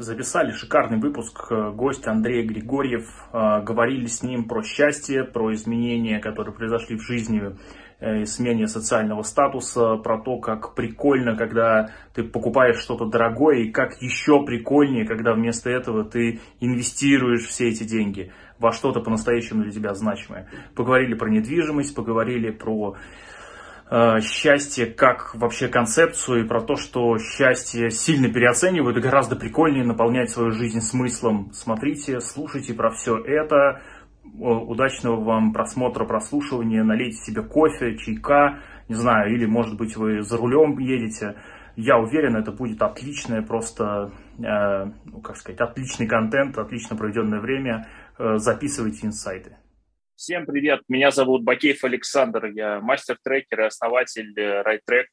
Записали шикарный выпуск. Гость Андрей Григорьев. А, говорили с ним про счастье, про изменения, которые произошли в жизни э, и смене социального статуса, про то, как прикольно, когда ты покупаешь что-то дорогое, и как еще прикольнее, когда вместо этого ты инвестируешь все эти деньги во что-то по-настоящему для тебя значимое. Поговорили про недвижимость, поговорили про Э, счастье как вообще концепцию и про то, что счастье сильно переоценивают и гораздо прикольнее наполнять свою жизнь смыслом. Смотрите, слушайте про все это. Удачного вам просмотра, прослушивания. Налейте себе кофе, чайка, не знаю, или может быть вы за рулем едете. Я уверен, это будет отличное просто, э, ну, как сказать, отличный контент, отлично проведенное время. Э, записывайте инсайты. Всем привет, меня зовут Бакеев Александр, я мастер-трекер и основатель RideTrack.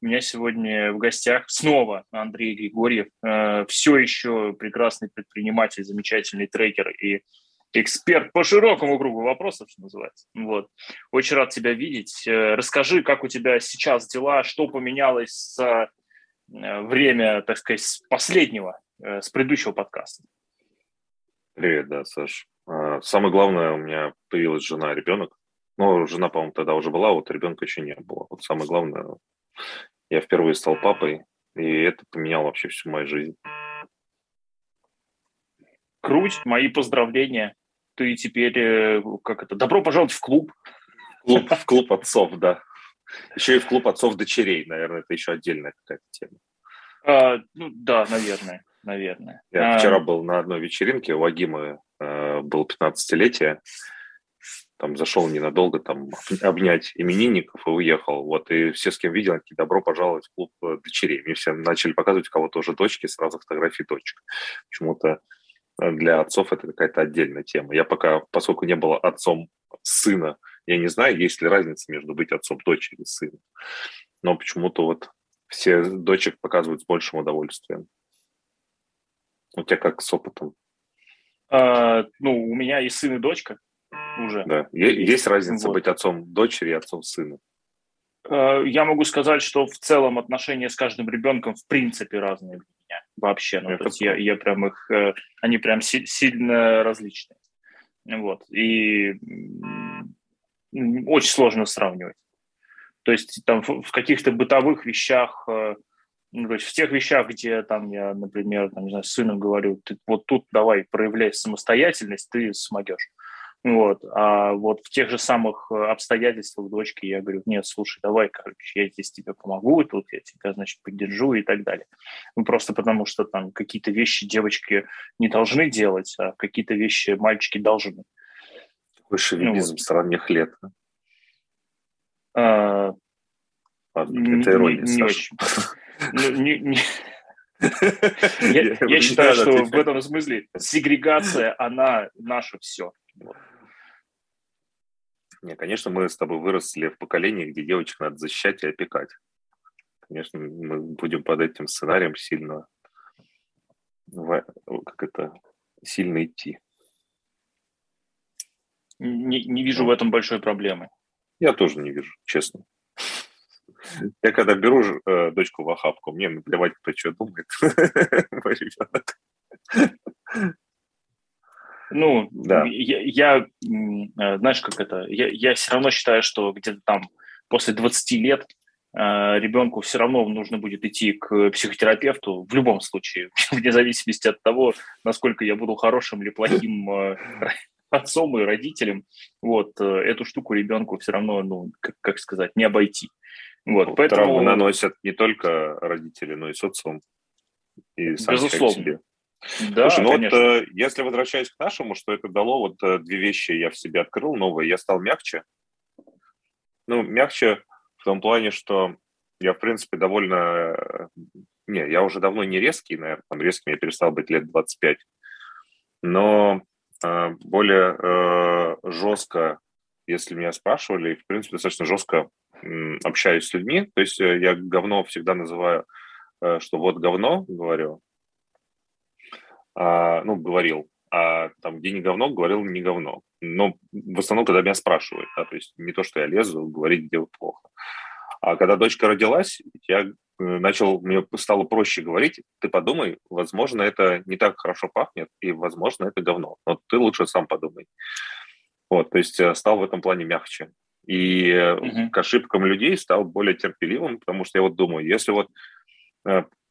У меня сегодня в гостях снова Андрей Григорьев, э, все еще прекрасный предприниматель, замечательный трекер и эксперт по широкому кругу вопросов, что называется. Вот. Очень рад тебя видеть. Э, расскажи, как у тебя сейчас дела, что поменялось э, время, так сказать, с последнего, с предыдущего подкаста. Привет, да, Саш. А, самое главное, у меня появилась жена, ребенок. Ну, жена, по-моему, тогда уже была, вот ребенка еще не было. Вот самое главное, я впервые стал папой, и это поменяло вообще всю мою жизнь. Круть, мои поздравления. Ты теперь, э, как это, добро пожаловать в клуб. Клуб, в клуб отцов, да. Еще и в клуб отцов дочерей, наверное, это еще отдельная какая-то тема. А, ну да, наверное, наверное. Я а... вчера был на одной вечеринке, у Агимы было 15-летие, там зашел ненадолго там обнять именинников и уехал. Вот, и все, с кем видел, такие, добро пожаловать в клуб э, дочерей. Мне все начали показывать, у кого тоже дочки, сразу фотографии дочек. Почему-то э, для отцов это какая-то отдельная тема. Я пока, поскольку не было отцом сына, я не знаю, есть ли разница между быть отцом дочери и сына. Но почему-то вот все дочек показывают с большим удовольствием. У тебя как с опытом? А, ну, у меня есть сын и дочка уже. Да. Есть, разница вот. быть отцом дочери и отцом сына? А, я могу сказать, что в целом отношения с каждым ребенком в принципе разные для меня вообще. Ну, то есть я, я прям их, э, они прям си- сильно различные. Вот. И очень сложно сравнивать. То есть там в каких-то бытовых вещах э, ну, то есть в тех вещах, где там я, например, там, не знаю, с сыном говорю, ты вот тут давай проявляй самостоятельность, ты смогешь. Вот. А вот в тех же самых э, обстоятельствах дочки я говорю, нет, слушай, давай, короче, я здесь тебе помогу, тут я тебя, значит, поддержу и так далее. Ну, просто потому что там какие-то вещи девочки не должны делать, а какие-то вещи мальчики должны. Такой шовинизм ну, вот. средних лет. А, Ладно, это ирония, не, не очень. Ну, я считаю, что в этом смысле сегрегация, она наше все. Не, конечно, мы с тобой выросли в поколении, где девочек надо защищать и опекать. Конечно, мы будем под этим сценарием сильно, как это, сильно идти. Не, не вижу в этом большой проблемы. Я тоже не вижу, честно. Я когда беру э, дочку в охапку, мне наплевать, кто что думает. Мой ребенок. Ну, да. я, я, э, знаешь, как это, я, я все равно считаю, что где-то там после 20 лет э, ребенку все равно нужно будет идти к психотерапевту в любом случае, вне зависимости от того, насколько я буду хорошим или плохим э, отцом и родителем. Вот, э, эту штуку ребенку все равно, ну, как, как сказать, не обойти. Вот, поэтому... Травмы наносят не только родители, но и социум. И сам Безусловно. себе. Да, Слушай, ну конечно. вот э, если возвращаясь к нашему, что это дало, вот э, две вещи я в себе открыл новые. Я стал мягче. Ну, мягче в том плане, что я, в принципе, довольно... Э, не, я уже давно не резкий, наверное, там резким я перестал быть лет 25. Но более э, жестко, если меня спрашивали, в принципе, достаточно жестко общаюсь с людьми, то есть э, я говно всегда называю, э, что вот говно, говорю, а, ну, говорил, а там, где не говно, говорил не говно. Но в основном, когда меня спрашивают, да, то есть не то, что я лезу, говорить, где плохо. А когда дочка родилась, я начал, мне стало проще говорить, ты подумай, возможно, это не так хорошо пахнет, и, возможно, это говно. Но ты лучше сам подумай. Вот, то есть стал в этом плане мягче. И угу. к ошибкам людей стал более терпеливым, потому что я вот думаю, если вот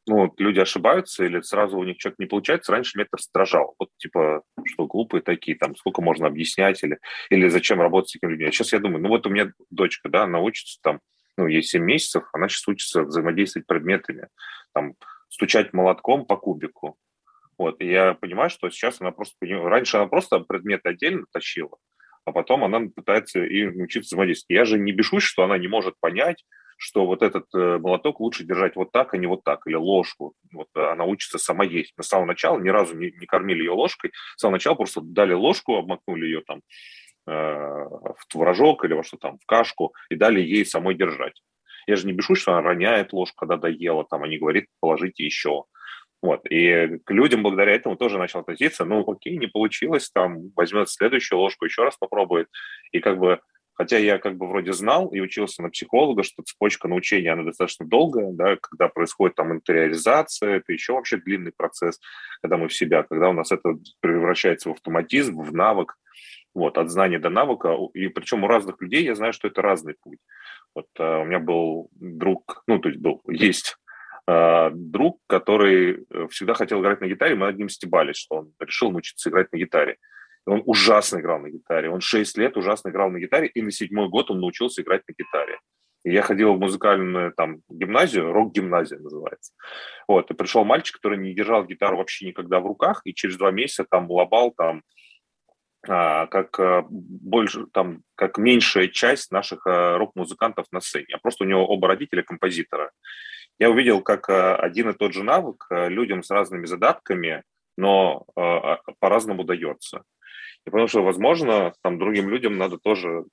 ну, люди ошибаются или сразу у них что-то не получается, раньше меня это раздражало. Вот типа, что глупые такие, там, сколько можно объяснять или, или зачем работать с такими людьми. А сейчас я думаю, ну вот у меня дочка, да, она учится там, ну, ей 7 месяцев, она сейчас учится взаимодействовать предметами, там, стучать молотком по кубику. Вот, и я понимаю, что сейчас она просто... Раньше она просто предметы отдельно тащила, а потом она пытается и научиться взаимодействовать. Я же не бешусь, что она не может понять, что вот этот э, молоток лучше держать вот так, а не вот так, или ложку. Вот э, она учится сама есть. Мы с самого начала ни разу не, не кормили ее ложкой, с самого начала просто дали ложку, обмакнули ее там э, в творожок или во что там, в кашку, и дали ей самой держать. Я же не бешусь, что она роняет ложку, когда доела, там, а не говорит, положите еще. Вот. И к людям благодаря этому тоже начал относиться, ну, окей, не получилось, там, возьмет следующую ложку, еще раз попробует. И как бы Хотя я как бы вроде знал и учился на психолога, что цепочка научения, она достаточно долгая, да, когда происходит там интериоризация, это еще вообще длинный процесс, когда мы в себя, когда у нас это превращается в автоматизм, в навык, вот, от знания до навыка, и причем у разных людей я знаю, что это разный путь. Вот uh, у меня был друг, ну, то есть был, есть друг, который э, всегда хотел играть на гитаре, мы над ним стебались, что он решил научиться играть на гитаре. Он ужасно играл на гитаре. Он 6 лет ужасно играл на гитаре, и на седьмой год он научился играть на гитаре. И я ходил в музыкальную там гимназию, рок-гимназия называется. Вот, и пришел мальчик, который не держал гитару вообще никогда в руках, и через два месяца там лобал там а, как а, больше, там, как меньшая часть наших а, рок-музыкантов на сцене. А просто у него оба родителя композитора. Я увидел, как а, один и тот же навык а, людям с разными задатками, но а, а по-разному дается. И потому что, возможно, там другим людям надо тоже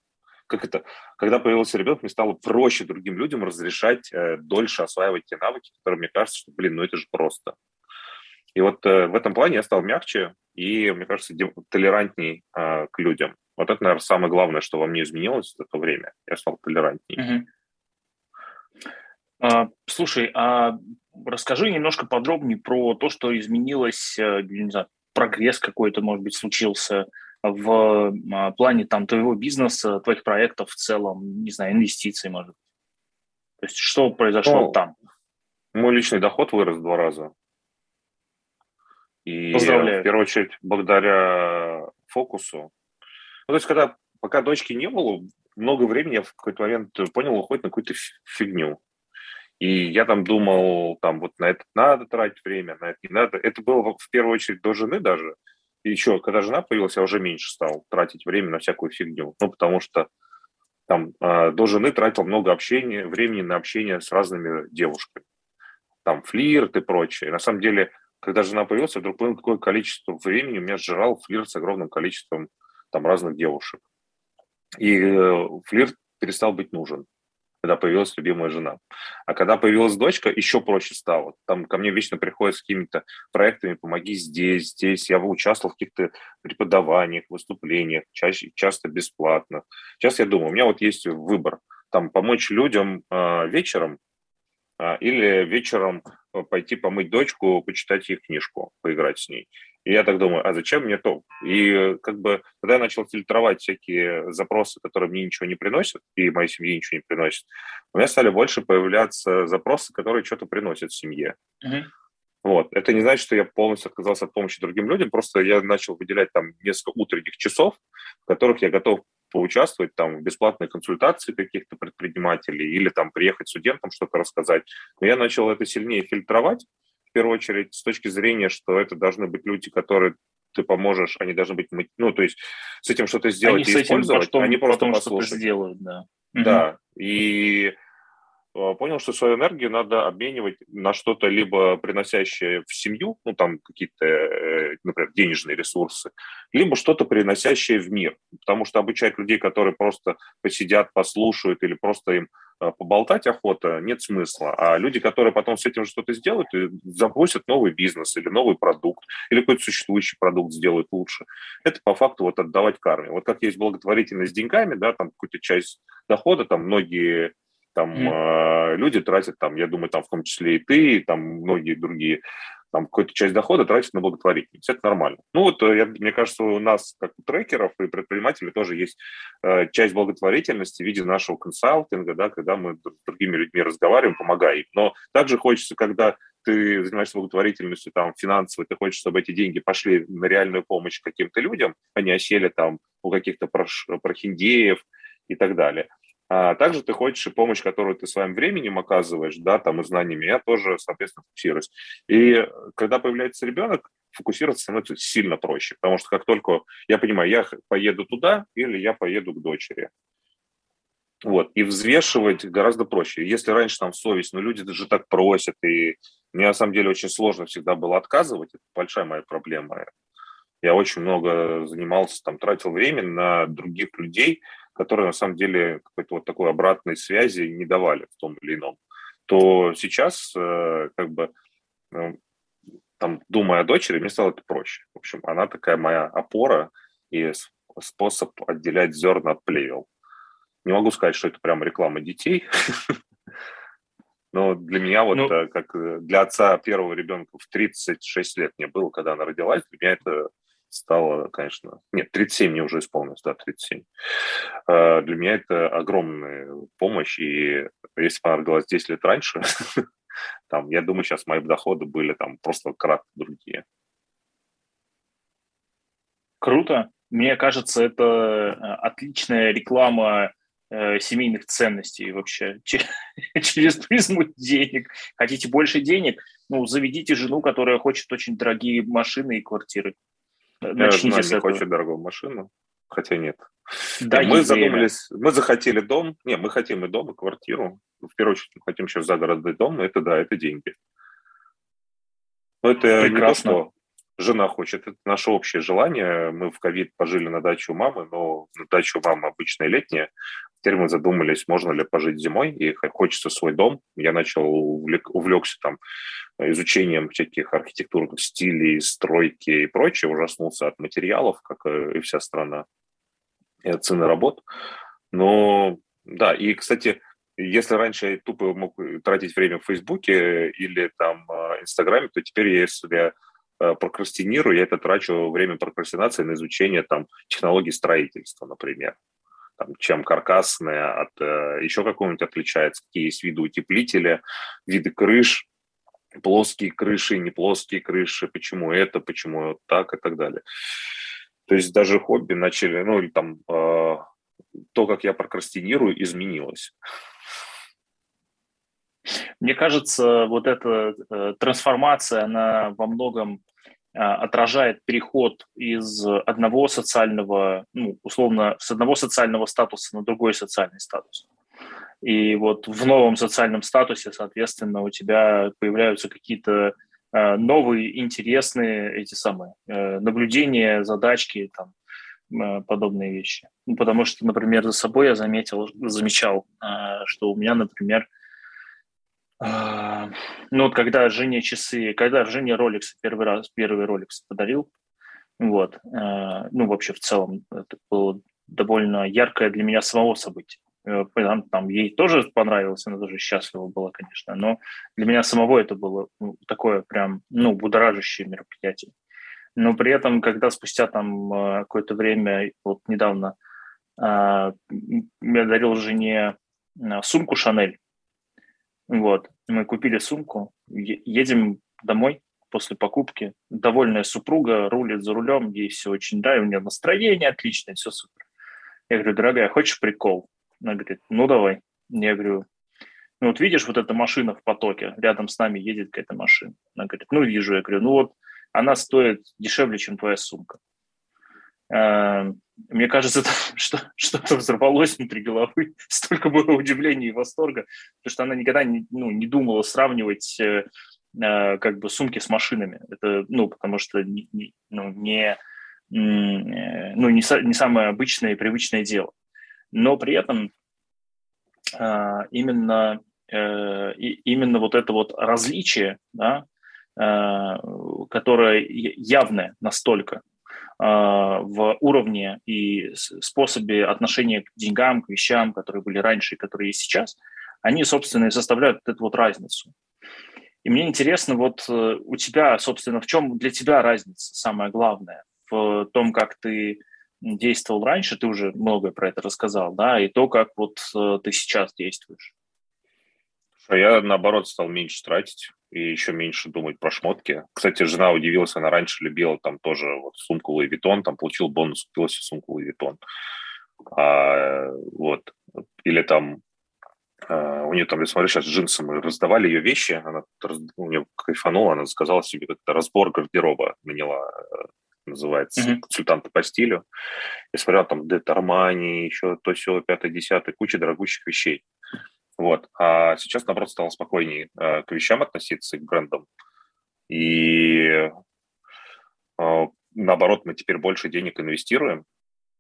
как это, когда появился ребенок, мне стало проще другим людям разрешать э, дольше осваивать те навыки, которые мне кажется, что, блин, ну это же просто. И вот э, в этом плане я стал мягче и, мне кажется, толерантней э, к людям. Вот это, наверное, самое главное, что во мне изменилось за то время. Я стал толерантней. Угу. А, слушай, а расскажи немножко подробнее про то, что изменилось, э, не знаю, прогресс какой-то, может быть, случился в а, плане там твоего бизнеса, твоих проектов в целом, не знаю, инвестиций, может быть? То есть что произошло ну, там? Мой личный доход вырос в два раза. И Поздравляю. в первую очередь благодаря фокусу. Ну, то есть когда пока дочки не было, много времени я в какой-то момент понял, уходит на какую-то фигню. И я там думал, там вот на это надо тратить время, на это не надо. Это было в первую очередь до жены даже. И еще, когда жена появилась, я уже меньше стал тратить время на всякую фигню. Ну, потому что там э, до жены тратил много общения, времени на общение с разными девушками. Там флирт и прочее. на самом деле, когда жена появилась, я вдруг понял, какое количество времени у меня сжирал флирт с огромным количеством там разных девушек. И э, флирт перестал быть нужен когда появилась любимая жена. А когда появилась дочка, еще проще стало. Там ко мне вечно приходят с какими-то проектами «помоги здесь, здесь». Я участвовал в каких-то преподаваниях, выступлениях, чаще, часто бесплатно. Сейчас я думаю, у меня вот есть выбор. Там помочь людям э, вечером э, или вечером пойти помыть дочку, почитать ей книжку, поиграть с ней. И я так думаю, а зачем мне то? И как бы, когда я начал фильтровать всякие запросы, которые мне ничего не приносят, и моей семье ничего не приносят, у меня стали больше появляться запросы, которые что-то приносят семье. Uh-huh. Вот. Это не значит, что я полностью отказался от помощи другим людям, просто я начал выделять там несколько утренних часов, в которых я готов поучаствовать там в бесплатной консультации каких-то предпринимателей или там приехать студентам что-то рассказать. Но я начал это сильнее фильтровать, первую очередь с точки зрения, что это должны быть люди, которые ты поможешь, они должны быть, ну, то есть с этим что-то сделать они и использовать, потом, они просто послушают. Что сделают, да. Да, и э, понял, что свою энергию надо обменивать на что-то либо приносящее в семью, ну там какие-то, э, например, денежные ресурсы, либо что-то приносящее в мир, потому что обучать людей, которые просто посидят, послушают или просто им Э, поболтать охота, нет смысла. А люди, которые потом с этим что-то сделают, запустят новый бизнес или новый продукт, или какой-то существующий продукт сделают лучше, это по факту вот отдавать карме. Вот как есть благотворительность с деньгами, да, там какую-то часть дохода, там многие Там mm. э, люди тратят, там, я думаю, там в том числе и ты, и там многие другие, там какую-то часть дохода тратят на благотворительность. Это нормально. Ну вот, э, я, мне кажется, у нас, как у трекеров и предпринимателей, тоже есть э, часть благотворительности в виде нашего консалтинга, да, когда мы с другими людьми разговариваем, помогаем. Но также хочется, когда ты занимаешься благотворительностью там финансовой, ты хочешь, чтобы эти деньги пошли на реальную помощь каким-то людям, а не осели там у каких-то прохиндеев и так далее. А также ты хочешь и помощь, которую ты своим временем оказываешь, да, там и знаниями, я тоже, соответственно, фокусируюсь. И когда появляется ребенок, фокусироваться становится сильно проще, потому что как только я понимаю, я поеду туда или я поеду к дочери, вот, и взвешивать гораздо проще. Если раньше там совесть, ну, люди даже так просят, и мне на самом деле очень сложно всегда было отказывать, это большая моя проблема. Я очень много занимался, там, тратил время на других людей, которые на самом деле какой-то вот такой обратной связи не давали в том или ином, то сейчас э, как бы ну, там, думая о дочери, мне стало это проще. В общем, она такая моя опора и способ отделять зерна от плевел. Не могу сказать, что это прям реклама детей, но для меня вот, ну, э, как э, для отца первого ребенка в 36 лет мне было, когда она родилась, для меня это стало, конечно... Нет, 37 мне уже исполнилось, да, 37. А, для меня это огромная помощь, и если бы она родилась 10 лет раньше, там, я думаю, сейчас мои доходы были там просто кратно другие. Круто. Мне кажется, это э, отличная реклама э, семейных ценностей вообще через призму денег. Хотите больше денег? Ну, заведите жену, которая хочет очень дорогие машины и квартиры. Начните с не этого. хочет дорогую машину, хотя нет. Да, мы задумались, мы захотели дом, не, мы хотим и дом, и квартиру. В первую очередь мы хотим сейчас загородный дом, это да, это деньги. Но это Прекрасно. не то, что жена хочет, это наше общее желание. Мы в ковид пожили на даче у мамы, но на даче у мамы обычная летняя. Теперь мы задумались, можно ли пожить зимой, и хочется свой дом. Я начал увлекся там изучением всяких архитектурных стилей, стройки и прочее, ужаснулся от материалов, как и вся страна, и от цены работ. Но да, и, кстати, если раньше я тупо мог тратить время в Фейсбуке или там а, Инстаграме, то теперь, если прокрастинирую, я это трачу время прокрастинации на изучение там технологий строительства, например. Там, чем каркасная от э, еще какого-нибудь отличается, какие есть виды утеплителя, виды крыш, плоские крыши, не плоские крыши, почему это, почему так и так далее. То есть даже хобби начали, ну или там э, то, как я прокрастинирую, изменилось. Мне кажется, вот эта э, трансформация, она во многом э, отражает переход из одного социального, ну, условно, с одного социального статуса на другой социальный статус. И вот в новом социальном статусе, соответственно, у тебя появляются какие-то э, новые интересные эти самые э, наблюдения, задачки, там, подобные вещи. Ну, потому что, например, за собой я заметил, замечал, что у меня, например, ну вот когда жене часы, когда жене Rolex первый раз, первый Rolex подарил, вот, ну вообще в целом это было довольно яркое для меня самого событие. Э, там, там ей тоже понравилось, она тоже счастлива была, конечно, но для меня самого это было ну, такое прям, ну, будоражащее мероприятие. Но при этом, когда спустя там э, какое-то время, вот недавно, я дарил жене сумку Шанель, вот, мы купили сумку, едем домой после покупки, довольная супруга рулит за рулем, ей все очень да, у нее настроение отличное, все супер. Я говорю, дорогая, хочешь прикол? Она говорит, ну давай. Я говорю, ну вот видишь вот эта машина в потоке, рядом с нами едет какая-то машина. Она говорит, ну вижу. Я говорю, ну вот она стоит дешевле, чем твоя сумка. А, мне кажется, что что-то взорвалось внутри головы. Столько было удивления и восторга, потому что она никогда не, ну, не думала сравнивать э, э, как бы сумки с машинами. Это, ну, потому что не, ну, не, э, ну, не, самое обычное и привычное дело но при этом именно, именно вот это вот различие, да, которое явное настолько в уровне и способе отношения к деньгам, к вещам, которые были раньше и которые есть сейчас, они, собственно, и составляют эту вот разницу. И мне интересно, вот э, у тебя, собственно, в чем для тебя разница самая главная в том, как ты действовал раньше, ты уже многое про это рассказал, да, и то, как вот э, ты сейчас действуешь. Я, наоборот, стал меньше тратить и еще меньше думать про шмотки. Кстати, жена удивилась, она раньше любила там тоже вот сумку Louis Vuitton, там получил бонус, купила себе сумку Louis Vuitton. А, вот. Или там а, у нее там, я смотрю, сейчас джинсы мы раздавали ее вещи, она у нее кайфанула, она заказала себе как-то разбор гардероба, наняла э, называется, mm-hmm. консультанта по стилю. Я смотрел там Дет Армани, еще то все пятое, десятое, куча дорогущих вещей. Вот. А сейчас, наоборот, стало спокойнее э, к вещам относиться, к брендам. И э, наоборот, мы теперь больше денег инвестируем.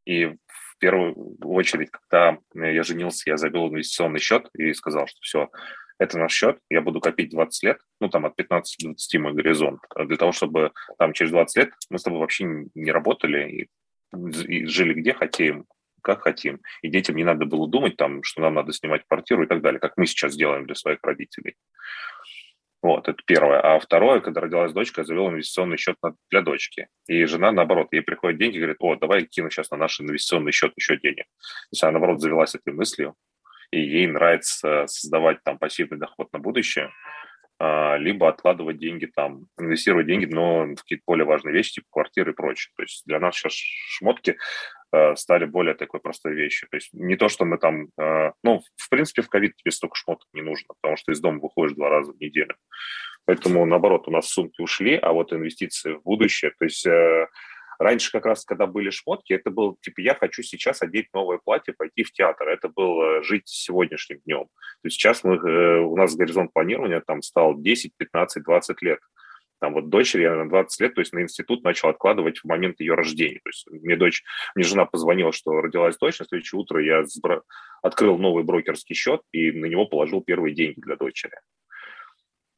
И в первую очередь, когда я женился, я завел инвестиционный счет и сказал, что все, это наш счет, я буду копить 20 лет, ну, там, от 15 до 20 мой горизонт, для того, чтобы там через 20 лет мы с тобой вообще не работали и, и жили где хотим, как хотим. И детям не надо было думать, там, что нам надо снимать квартиру и так далее, как мы сейчас делаем для своих родителей. Вот, это первое. А второе, когда родилась дочка, я завел инвестиционный счет для дочки. И жена, наоборот, ей приходят деньги, говорит, о, давай кину сейчас на наш инвестиционный счет еще денег. То есть она, наоборот, завелась этой мыслью, и ей нравится создавать там пассивный доход на будущее, а, либо откладывать деньги там, инвестировать деньги, но в какие-то более важные вещи, типа квартиры и прочее. То есть для нас сейчас шмотки стали более такой простой вещью. То есть не то, что мы там... А, ну, в принципе, в ковид тебе столько шмоток не нужно, потому что из дома выходишь два раза в неделю. Поэтому, наоборот, у нас сумки ушли, а вот инвестиции в будущее, то есть э, Раньше как раз, когда были шмотки, это был, типа, я хочу сейчас одеть новое платье, пойти в театр. Это было жить сегодняшним днем. То есть сейчас мы, э, у нас горизонт планирования там стал 10, 15, 20 лет. Там вот дочери я на 20 лет, то есть на институт начал откладывать в момент ее рождения. То есть мне дочь, мне жена позвонила, что родилась дочь, на следующее утро я открыл новый брокерский счет и на него положил первые деньги для дочери.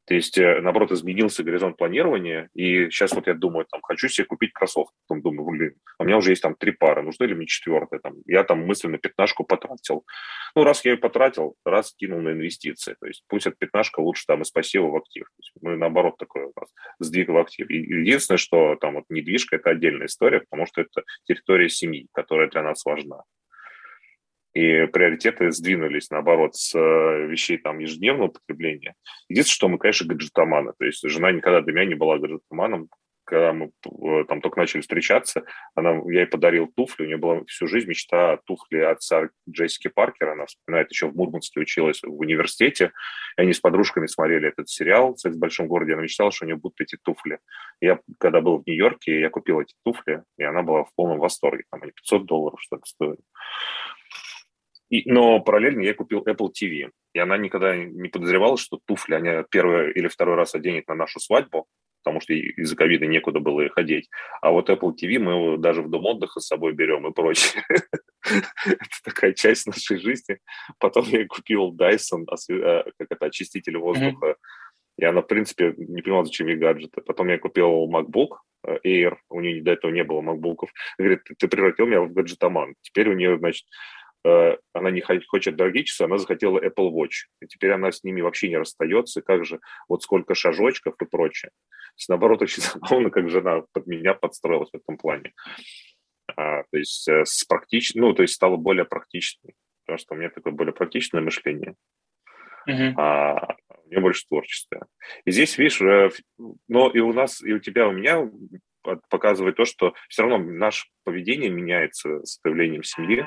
То есть, э, наоборот, изменился горизонт планирования, и сейчас вот я думаю, там, хочу себе купить кроссовки. Потом думаю, блин, у меня уже есть там три пары, нужно ли мне четвертая? Там, я там мысленно пятнашку потратил. Ну, раз я ее потратил, раз кинул на инвестиции. То есть пусть эта пятнашка лучше там из пассива в актив. То есть мы, наоборот, такой у нас сдвиг в актив. Единственное, что там вот недвижка – это отдельная история, потому что это территория семьи, которая для нас важна и приоритеты сдвинулись, наоборот, с э, вещей там ежедневного потребления. Единственное, что мы, конечно, гаджетоманы. То есть жена никогда для меня не была гаджетоманом. Когда мы э, там только начали встречаться, она, я ей подарил туфли. У нее была всю жизнь мечта туфли отца Джессики Паркера. Она вспоминает, еще в Мурманске училась в университете. И они с подружками смотрели этот сериал «Секс в большом городе». Она мечтала, что у нее будут эти туфли. Я, когда был в Нью-Йорке, я купил эти туфли, и она была в полном восторге. Там они 500 долларов, что ли, стоили. И, но параллельно я купил Apple TV. И она никогда не подозревала, что туфли они первый или второй раз оденет на нашу свадьбу, потому что из-за ковида некуда было их одеть. А вот Apple TV мы его даже в дом отдыха с собой берем и прочее. Это такая часть нашей жизни. Потом я купил Dyson, э, как это, очиститель воздуха. И она, в принципе, не понимала, зачем ей гаджеты. Потом я купил MacBook э, Air, у нее до этого не было MacBook'ов. Говорит, ты превратил меня в гаджетоман. Теперь у нее, значит, она не хочет дорогие часы, она захотела Apple Watch. И теперь она с ними вообще не расстается. Как же, вот сколько шажочков и прочее. То есть, наоборот, очень забавно, как жена под меня подстроилась в этом плане. А, то есть, э, с практич... ну, то есть стало более практичной. Потому что у меня такое более практичное мышление. Uh-huh. А у меня больше творчества. И здесь, видишь, э, но и у нас, и у тебя, у меня показывает то, что все равно наше поведение меняется с появлением семьи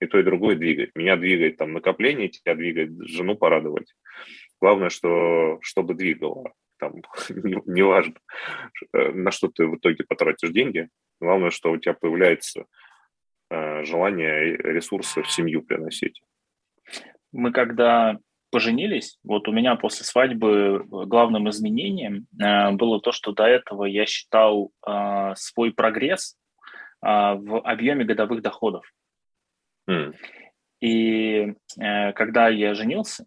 и то, и другое двигает. Меня двигает там накопление, тебя двигает жену порадовать. Главное, что, чтобы двигало. Там, неважно, не на что ты в итоге потратишь деньги. Главное, что у тебя появляется э, желание ресурсы в семью приносить. Мы когда поженились, вот у меня после свадьбы главным изменением э, было то, что до этого я считал э, свой прогресс э, в объеме годовых доходов. И э, когда я женился,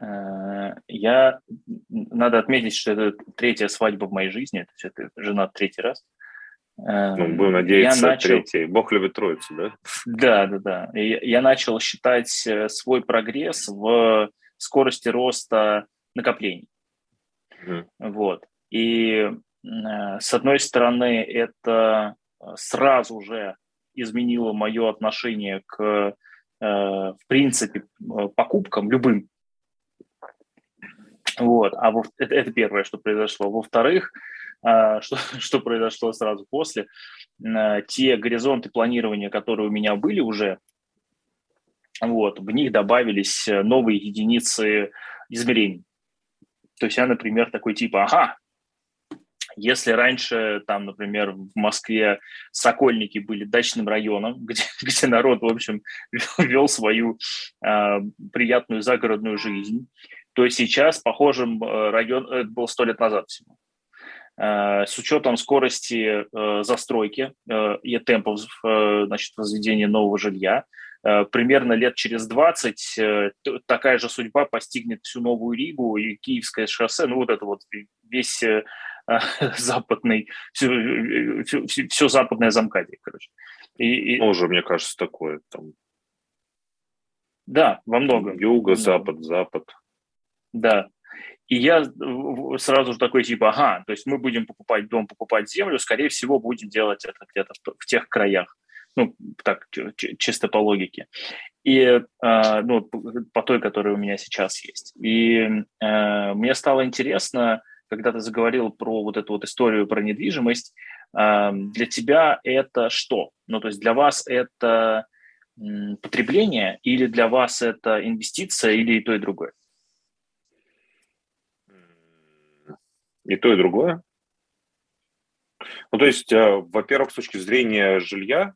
э, я надо отметить, что это третья свадьба в моей жизни, то есть это жена третий раз. Э, ну, будем надеяться, я начал... третий. Бог любит троицу, да? Да, да, да. И я начал считать э, свой прогресс в скорости роста накоплений. Mm. Вот. И с одной стороны, это сразу же изменило мое отношение к, в принципе, покупкам любым. Вот. А во, это, это первое, что произошло. Во-вторых, что, что произошло сразу после, те горизонты планирования, которые у меня были уже, вот, в них добавились новые единицы измерений. То есть я, например, такой типа, ага, если раньше там, например, в Москве Сокольники были дачным районом, где, где народ, в общем, вел свою э, приятную загородную жизнь, то сейчас похожим э, район, это было сто лет назад всего. Э, с учетом скорости э, застройки э, и темпов э, значит, возведения нового жилья, Э, примерно лет через 20 э, такая же судьба постигнет всю Новую Ригу и Киевское шоссе, ну вот это вот весь э, западный, все, все, все западное замкадие, короче. И, и... Тоже, мне кажется, такое там. Да, во многом. Юго, запад, запад. Да. И я сразу же такой типа, ага, то есть мы будем покупать дом, покупать землю, скорее всего, будем делать это где-то в, в тех краях ну, так, чисто по логике. И, э, ну, по той, которая у меня сейчас есть. И э, мне стало интересно, когда ты заговорил про вот эту вот историю про недвижимость, э, для тебя это что? Ну, то есть для вас это потребление или для вас это инвестиция или и то, и другое? И то, и другое. Ну, то есть, во-первых, с точки зрения жилья,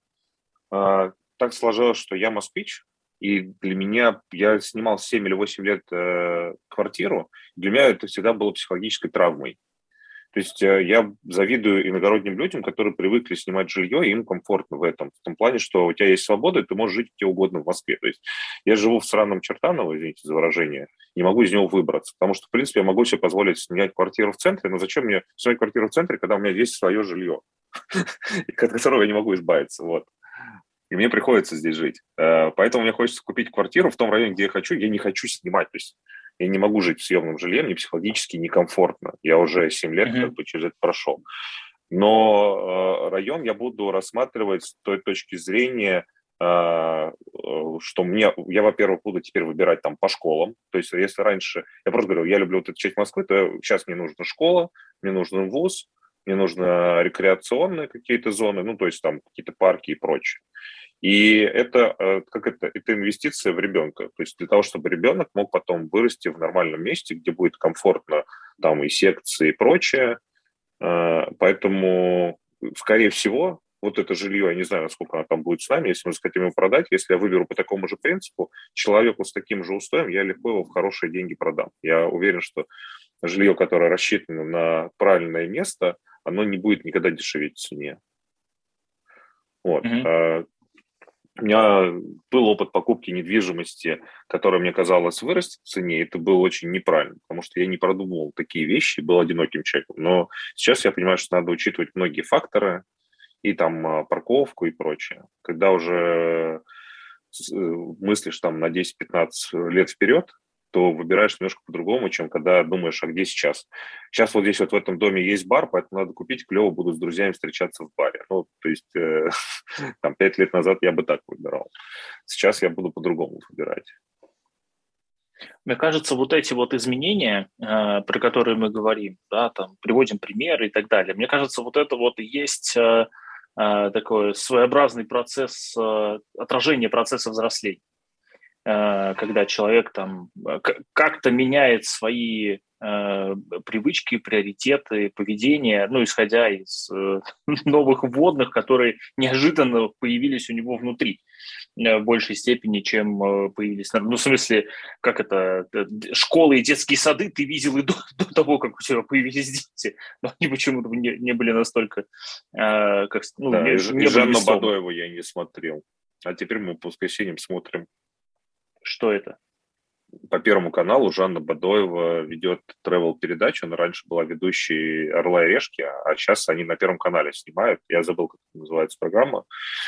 а, так сложилось, что я москвич, и для меня, я снимал 7 или 8 лет э, квартиру, для меня это всегда было психологической травмой. То есть э, я завидую иногородним людям, которые привыкли снимать жилье, и им комфортно в этом. В том плане, что у тебя есть свобода, и ты можешь жить где угодно в Москве. То есть я живу в сраном Чертаново, извините за выражение, не могу из него выбраться. Потому что, в принципе, я могу себе позволить снять квартиру в центре, но зачем мне снять квартиру в центре, когда у меня есть свое жилье, от которого я не могу избавиться. Вот и мне приходится здесь жить. Э, поэтому мне хочется купить квартиру в том районе, где я хочу. Я не хочу снимать, то есть я не могу жить в съемном жилье, мне психологически некомфортно. Я уже 7 лет mm-hmm. как бы через это прошел. Но э, район я буду рассматривать с той точки зрения, э, что мне, я, во-первых, буду теперь выбирать там по школам. То есть если раньше, я просто говорю, я люблю вот эту часть Москвы, то сейчас мне нужна школа, мне нужен вуз, мне нужно рекреационные какие-то зоны, ну, то есть там какие-то парки и прочее. И это, э, как это, это инвестиция в ребенка. То есть для того, чтобы ребенок мог потом вырасти в нормальном месте, где будет комфортно там и секции и прочее. Э, поэтому, скорее всего, вот это жилье, я не знаю, насколько оно там будет с нами, если мы захотим его продать, если я выберу по такому же принципу, человеку с таким же устоем, я легко его в хорошие деньги продам. Я уверен, что жилье, которое рассчитано на правильное место, оно не будет никогда дешеветь в цене. Вот. Mm-hmm. У меня был опыт покупки недвижимости, которая мне казалось вырастет в цене, это было очень неправильно, потому что я не продумывал такие вещи, был одиноким человеком. Но сейчас я понимаю, что надо учитывать многие факторы, и там а, парковку и прочее. Когда уже э, мыслишь там на 10-15 лет вперед, то выбираешь немножко по-другому, чем когда думаешь, а где сейчас. Сейчас вот здесь вот в этом доме есть бар, поэтому надо купить, клево буду с друзьями встречаться в баре. Ну, то есть э, там пять лет назад я бы так выбирал. Сейчас я буду по-другому выбирать. Мне кажется, вот эти вот изменения, э, про которые мы говорим, да, там приводим примеры и так далее, мне кажется, вот это вот и есть э, э, такой своеобразный процесс, э, отражение процесса взросления. Э, когда человек там э, как-то меняет свои э, привычки, приоритеты, поведение, ну, исходя из новых вводных, которые неожиданно появились у него внутри в большей степени, чем появились. Ну, в смысле, как это, школы и детские сады ты видел и до, до того, как у тебя появились дети, но они почему-то не, не были настолько... Как, ну, да, не, не Жанну Бадоеву я не смотрел, а теперь мы по воскресеньям смотрим что это? По Первому каналу Жанна Бадоева ведет travel-передачу. Она раньше была ведущей «Орла и решки», а сейчас они на Первом канале снимают. Я забыл, как называется программа.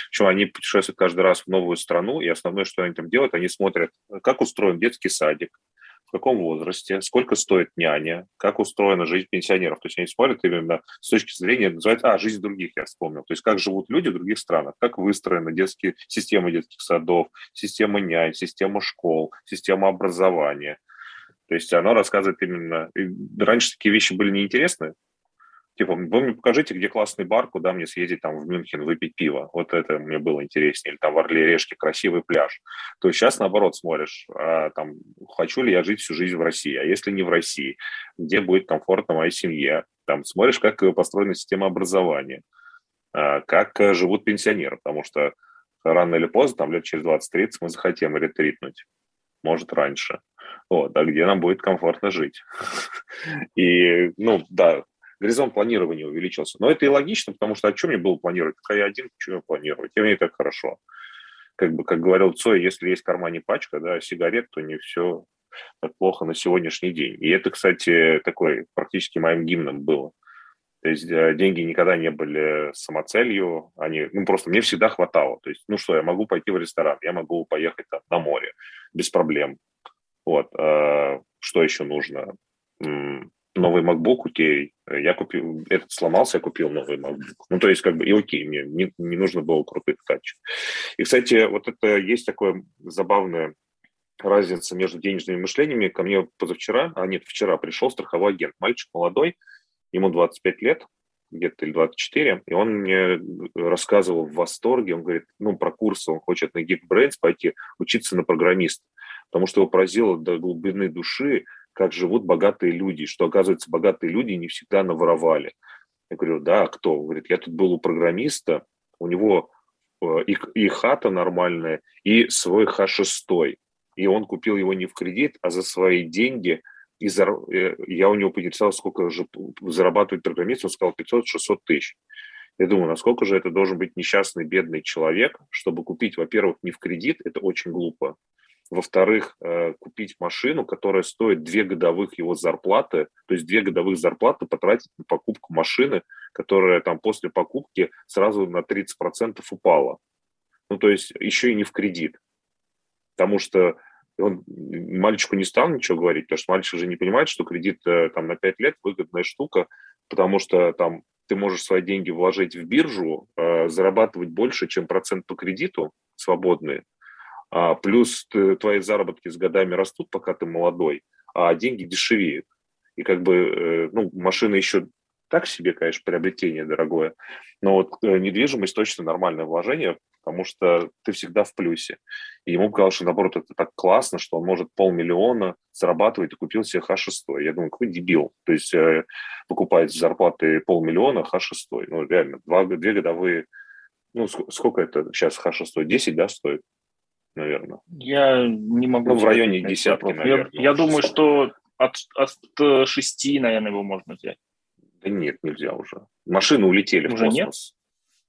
Общем, они путешествуют каждый раз в новую страну, и основное, что они там делают, они смотрят, как устроен детский садик, в каком возрасте, сколько стоит няня, как устроена жизнь пенсионеров. То есть они смотрят именно с точки зрения, называется, а, жизнь других, я вспомнил. То есть как живут люди в других странах, как выстроена детские, система детских садов, система нянь, система школ, система образования. То есть оно рассказывает именно... Раньше такие вещи были неинтересны, Типа, вы мне покажите, где классный бар, куда мне съездить там в Мюнхен выпить пиво. Вот это мне было интереснее. Или там в Орле-Решке красивый пляж. То есть сейчас, наоборот, смотришь, а, там, хочу ли я жить всю жизнь в России, а если не в России, где будет комфортно моей семье. Там смотришь, как построена система образования, а, как живут пенсионеры, потому что рано или поздно, там лет через 20-30 мы захотим ретритнуть. Может, раньше. Вот, а где нам будет комфортно жить. И, ну, да, горизонт планирования увеличился. Но это и логично, потому что о чем мне было планировать? Пока я один, что планировать? И мне так хорошо. Как бы, как говорил Цой, если есть в кармане пачка, да, сигарет, то не все так плохо на сегодняшний день. И это, кстати, такой практически моим гимном было. То есть э, деньги никогда не были самоцелью, они, ну, просто мне всегда хватало. То есть, ну что, я могу пойти в ресторан, я могу поехать там на море без проблем. Вот. Э, что еще нужно? Новый MacBook, окей, я купил, этот сломался, я купил новый MacBook. Ну, то есть, как бы, и окей, мне не, не нужно было крутых качеств. И, кстати, вот это есть такое забавная разница между денежными мышлениями. Ко мне позавчера, а нет, вчера пришел страховой агент, мальчик молодой, ему 25 лет, где-то или 24, и он мне рассказывал в восторге, он говорит, ну, про курсы, он хочет на Geekbrains пойти учиться на программиста, потому что его поразило до глубины души, как живут богатые люди, что, оказывается, богатые люди не всегда наворовали. Я говорю, да, а кто? Он говорит, я тут был у программиста, у него э, и, и хата нормальная, и свой Х6. И он купил его не в кредит, а за свои деньги. И за, э, я у него поинтересовался, сколько же зарабатывает программист, он сказал 500-600 тысяч. Я думаю, насколько же это должен быть несчастный, бедный человек, чтобы купить, во-первых, не в кредит, это очень глупо, во-вторых, э, купить машину, которая стоит две годовых его зарплаты, то есть две годовых зарплаты потратить на покупку машины, которая там после покупки сразу на 30% упала. Ну, то есть еще и не в кредит. Потому что он мальчику не стал ничего говорить, потому что мальчик же не понимает, что кредит э, там на 5 лет выгодная штука, потому что там ты можешь свои деньги вложить в биржу, э, зарабатывать больше, чем процент по кредиту свободные, плюс твои заработки с годами растут, пока ты молодой, а деньги дешевеют. И как бы, э, ну, машина еще так себе, конечно, приобретение дорогое, но вот э, недвижимость точно нормальное вложение, потому что ты всегда в плюсе. И ему показалось, что, наоборот, это так классно, что он может полмиллиона зарабатывать и купил себе Х6. Я думаю, какой дебил. То есть э, покупает зарплаты полмиллиона Х6. Ну, реально, два, две годовые, ну, сколько это сейчас Х6? 10, да, стоит? Наверное. Я не могу... Ну, в районе десятки, наверное. Я, я думаю, что от, от шести, наверное, его можно взять. Да нет, нельзя уже. Машины улетели уже в космос.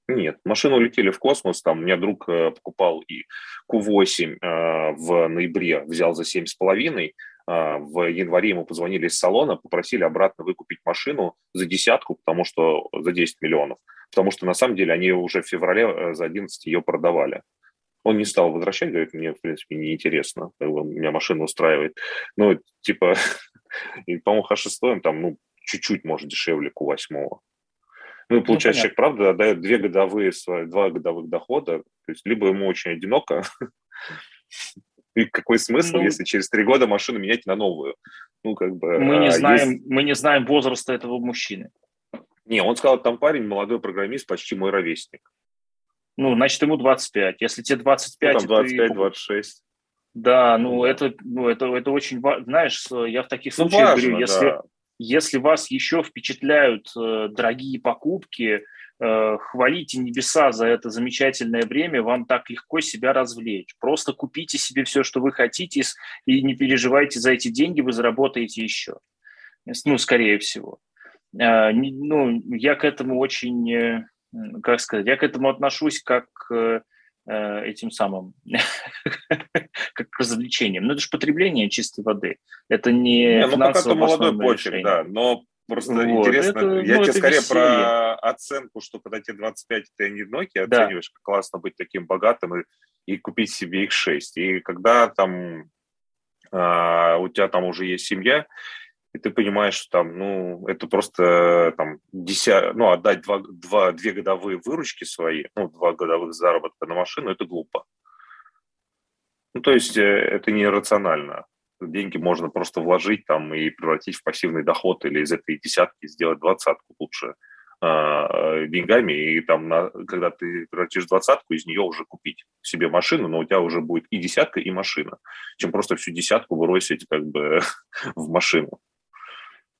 Нет? Нет, машины улетели в космос. Там у меня друг э, покупал и Q8 э, в ноябре, взял за 7,5. Э, в январе ему позвонили из салона, попросили обратно выкупить машину за десятку, потому что за 10 миллионов. Потому что на самом деле они уже в феврале э, за 11 ее продавали. Он не стал возвращать, говорит, мне, в принципе, неинтересно, меня машина устраивает. Ну, типа, по-моему, Х6 там, ну, чуть-чуть, может, дешевле Q8. Ну, и получается, ну, человек, правда, отдает две годовые, свои, два годовых дохода, то есть либо ему очень одиноко, и какой смысл, ну, если через три года машину менять на новую? Ну, как бы... Мы не, а знаем, есть... мы не знаем возраста этого мужчины. Не, он сказал, там парень, молодой программист, почти мой ровесник. Ну, значит, ему 25. Если тебе 25... Ну, там 25-26. Да, ну, это, ну это, это очень важно. Знаешь, я в таких ну, случаях важно, говорю, если, да. если вас еще впечатляют э, дорогие покупки, э, хвалите небеса за это замечательное время, вам так легко себя развлечь. Просто купите себе все, что вы хотите, и не переживайте за эти деньги, вы заработаете еще. Ну, скорее всего. Э, ну, я к этому очень э, как сказать, я к этому отношусь как к э, этим самым, как к развлечениям. Но это же потребление чистой воды. Это не, не ну, пока ты молодой почерк, да, но просто вот. интересно, это, я ну, тебе скорее веселье. про оценку, что когда тебе 25, ты не Nokia да. оцениваешь, как классно быть таким богатым и, и купить себе их 6. И когда там а, у тебя там уже есть семья, и ты понимаешь, что там, ну, это просто там деся... ну, отдать два, два, две годовые выручки свои, ну, два годовых заработка на машину, это глупо. Ну, то есть э, это нерационально. Деньги можно просто вложить там и превратить в пассивный доход или из этой десятки сделать двадцатку лучше э, деньгами. И там, на, когда ты превратишь двадцатку, из нее уже купить себе машину, но у тебя уже будет и десятка, и машина, чем просто всю десятку бросить как бы в машину.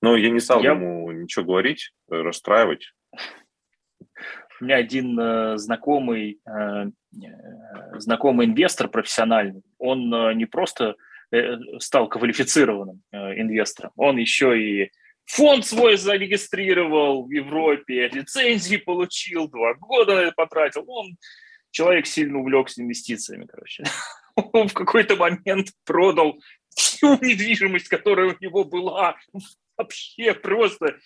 Но я не стал я... ему ничего говорить, расстраивать. У меня один э, знакомый, э, э, знакомый инвестор профессиональный, он э, не просто э, стал квалифицированным э, инвестором, он еще и фонд свой зарегистрировал в Европе, лицензии получил, два года потратил. Он человек сильно увлекся инвестициями, короче. Он в какой-то момент продал всю недвижимость, которая у него была вообще просто,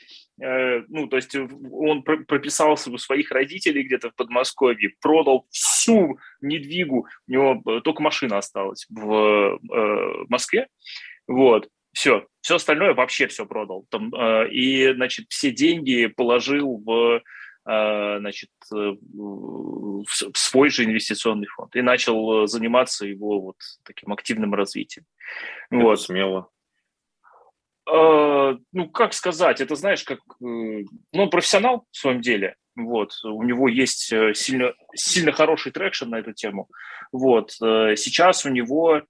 э, ну, то есть он прописался у своих родителей где-то в Подмосковье, продал всю недвигу, у него э, только машина осталась в э, Москве, вот, все, все остальное вообще все продал. Там, и, значит, все деньги положил в, значит, в свой же инвестиционный фонд и начал заниматься его вот таким активным развитием. Это вот. смело. Э, ну, как сказать, это, знаешь, как... Э, ну, он профессионал в своем деле, вот, у него есть э, сильно, сильно хороший traction на эту тему, вот, сейчас у него,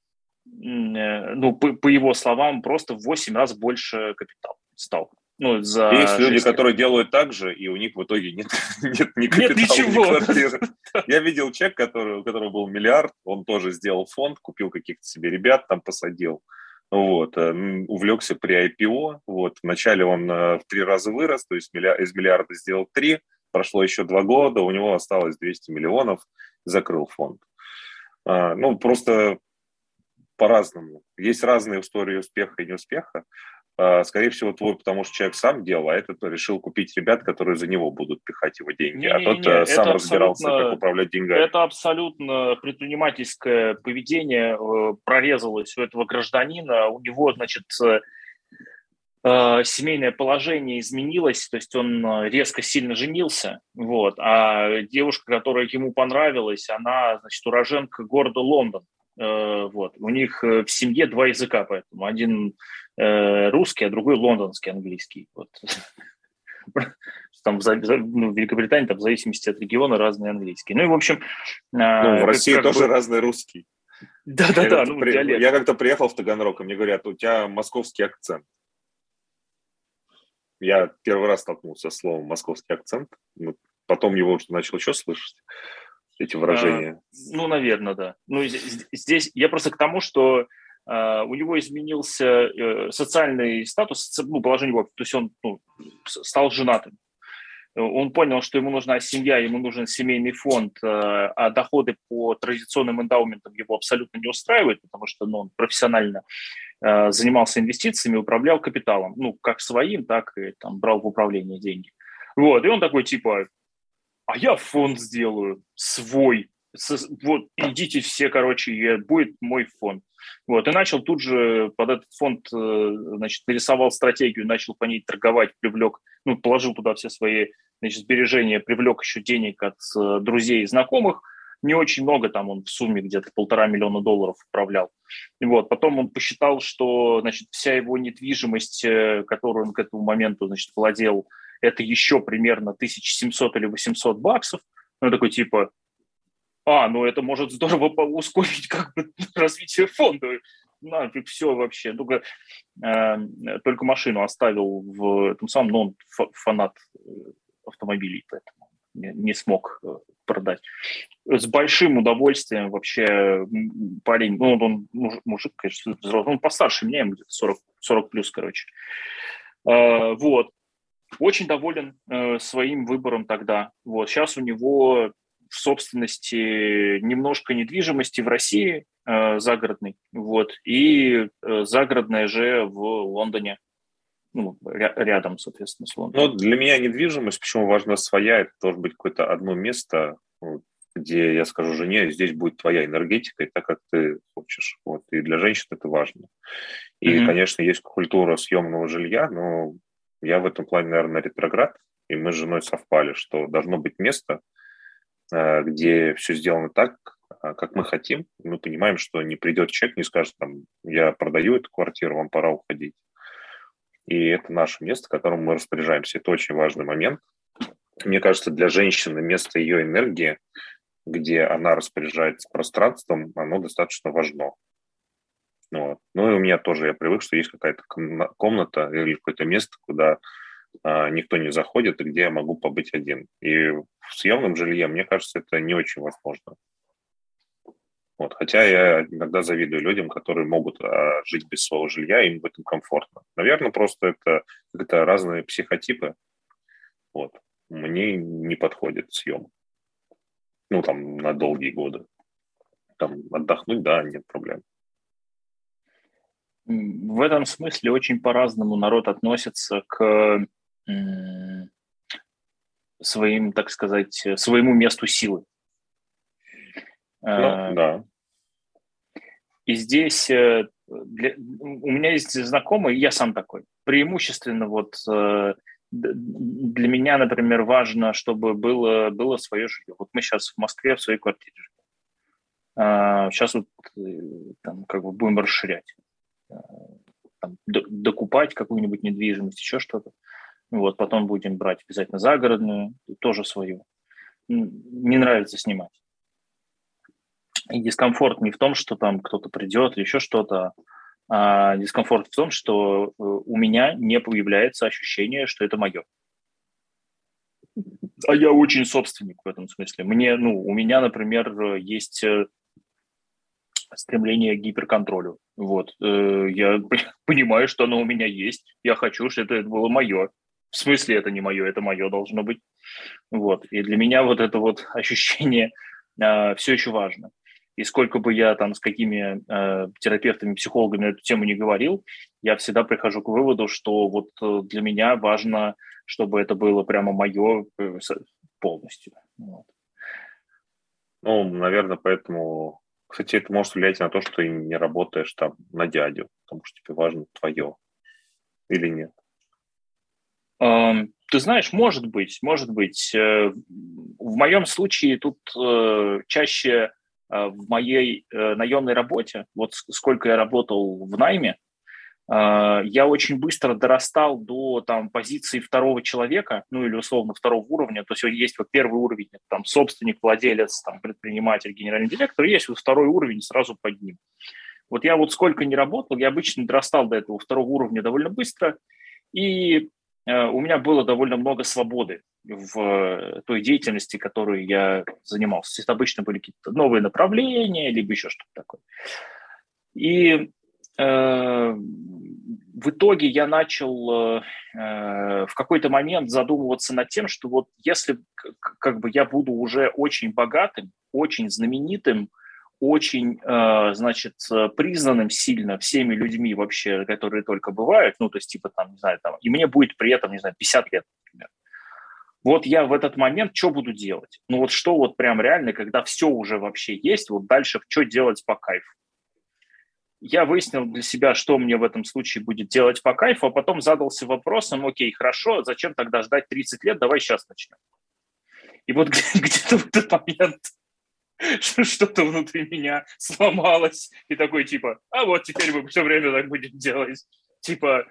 ну, по, по его словам, просто в 8 раз больше капитал стал. Ну, за Есть люди, лет. которые делают так же, и у них в итоге нет, нет ни капитала, нет ничего. ни квартиры. Я видел который, у которого был миллиард, он тоже сделал фонд, купил каких-то себе ребят, там посадил вот, э, увлекся при IPO, вот, вначале он э, в три раза вырос, то есть из миллиарда сделал три, прошло еще два года, у него осталось 200 миллионов, закрыл фонд. А, ну, просто по-разному. Есть разные истории успеха и неуспеха. А, скорее всего, твой, потому что человек сам делал, а этот решил купить ребят, которые за него будут пихать его деньги, не, а тот не, э, сам разбирался, как управлять деньгами. Это абсолютно предпринимательское поведение э, прорезалось у этого гражданина. У него, значит, э, семейное положение изменилось, то есть он резко сильно женился, вот, а девушка, которая ему понравилась, она, значит, уроженка города Лондон, вот, у них в семье два языка, поэтому один Э, русский, а другой лондонский английский. Вот. Там в, ну, в Великобритании там, в зависимости от региона разные английские. Ну и в общем... А, ну, в России тоже бы... разный русский. Да-да-да, ну, при... Я как-то приехал в Таганрог, и мне говорят, у тебя московский акцент. Я первый раз столкнулся с словом московский акцент, потом его начал еще слышать, эти выражения. А, ну, наверное, да. Ну, здесь я просто к тому, что а, у него изменился э, социальный статус, ну, положение его, то есть он ну, стал женатым. Он понял, что ему нужна семья, ему нужен семейный фонд, э, а доходы по традиционным эндаументам его абсолютно не устраивают, потому что ну, он профессионально э, занимался инвестициями, управлял капиталом, ну, как своим, так и там, брал в управление деньги. Вот, и он такой, типа, а я фонд сделаю свой, вот, идите все, короче, будет мой фонд. Вот, и начал тут же под этот фонд, э, значит, нарисовал стратегию, начал по ней торговать, привлек, ну, положил туда все свои, значит, сбережения, привлек еще денег от э, друзей и знакомых, не очень много, там он в сумме где-то полтора миллиона долларов управлял. И вот, потом он посчитал, что, значит, вся его недвижимость, э, которую он к этому моменту, значит, владел, это еще примерно 1700 или 800 баксов. Ну, такой типа, а, ну это может здорово ускорить как бы развитие фонда. Нафиг все вообще. Только, э, только машину оставил в этом самом, но он фанат э, автомобилей, поэтому не, не смог э, продать. С большим удовольствием вообще парень, ну он мужик, конечно, взрослый, он постарше меня, ему где-то 40, 40 плюс, короче. Э, вот. Очень доволен э, своим выбором тогда. Вот. Сейчас у него в собственности немножко недвижимости в России э, загородной, вот, и э, загородная же в Лондоне, ну, ря- рядом, соответственно, с Лондоном. Ну, для меня недвижимость, почему важна своя, это должен быть какое-то одно место, где я скажу жене, здесь будет твоя энергетика и так, как ты хочешь. Вот. И для женщин это важно. И, mm-hmm. конечно, есть культура съемного жилья, но я в этом плане, наверное, ретроград, и мы с женой совпали, что должно быть место, где все сделано так, э, как мы хотим. Мы понимаем, что не придет человек, не скажет, там, я продаю эту квартиру, вам пора уходить. И это наше место, которым мы распоряжаемся. Это очень важный момент. Мне кажется, для женщины место ее энергии где она распоряжается пространством, оно достаточно важно. Вот. Ну и у меня тоже, я привык, что есть какая-то комната или какое-то место, куда а, никто не заходит, и где я могу побыть один. И в съемном жилье, мне кажется, это не очень возможно. Вот. Хотя я иногда завидую людям, которые могут а, жить без своего жилья, им в этом комфортно. Наверное, просто это, это разные психотипы. Вот. Мне не подходит съем ну, там, на долгие годы. Там отдохнуть, да, нет проблем. В этом смысле очень по-разному народ относится к своим, так сказать, своему месту силы. Ну, а, да. И здесь э, для, у меня есть знакомый, я сам такой, преимущественно вот э, для меня, например, важно, чтобы было, было свое жилье. Вот мы сейчас в Москве в своей квартире живем. А, сейчас вот э, там как бы будем расширять. А, там, докупать какую-нибудь недвижимость, еще что-то. Вот, потом будем брать обязательно загородную, тоже свою. Не нравится снимать. И дискомфорт не в том, что там кто-то придет или еще что-то, а, дискомфорт в том, что э, у меня не появляется ощущение, что это мое. А я очень собственник в этом смысле. Мне, ну, у меня, например, есть э, стремление к гиперконтролю. Вот. Э, я понимаю, что оно у меня есть. Я хочу, чтобы это было мое. В смысле это не мое, это мое должно быть. Вот. И для меня вот это вот ощущение а, все еще важно. И сколько бы я там с какими э, терапевтами, психологами эту тему не говорил, я всегда прихожу к выводу, что вот э, для меня важно, чтобы это было прямо мое э, полностью. Вот. Ну, наверное, поэтому... Кстати, это может влиять на то, что ты не работаешь там на дядю, потому что тебе важно твое. Или нет? Ты знаешь, может быть, может быть. Э, в моем случае тут чаще Э, в моей э, наемной работе, вот сколько я работал в найме, э, я очень быстро дорастал до там, позиции второго человека, ну или условно второго уровня. То есть есть вот первый уровень, там собственник, владелец, там, предприниматель, генеральный директор, есть вот второй уровень сразу под ним. Вот я вот сколько не работал, я обычно дорастал до этого второго уровня довольно быстро, и э, у меня было довольно много свободы в э, той деятельности, которой я занимался. Это обычно были какие-то новые направления, либо еще что-то такое. И э, в итоге я начал э, э, в какой-то момент задумываться над тем, что вот если как бы я буду уже очень богатым, очень знаменитым, очень, э, значит, признанным сильно всеми людьми вообще, которые только бывают, ну, то есть, типа, там, не знаю, там, и мне будет при этом, не знаю, 50 лет, например вот я в этот момент что буду делать? Ну вот что вот прям реально, когда все уже вообще есть, вот дальше что делать по кайфу? Я выяснил для себя, что мне в этом случае будет делать по кайфу, а потом задался вопросом, окей, хорошо, зачем тогда ждать 30 лет, давай сейчас начнем. И вот где-то в этот момент что-то внутри меня сломалось, и такой типа, а вот теперь мы все время так будем делать. Типа,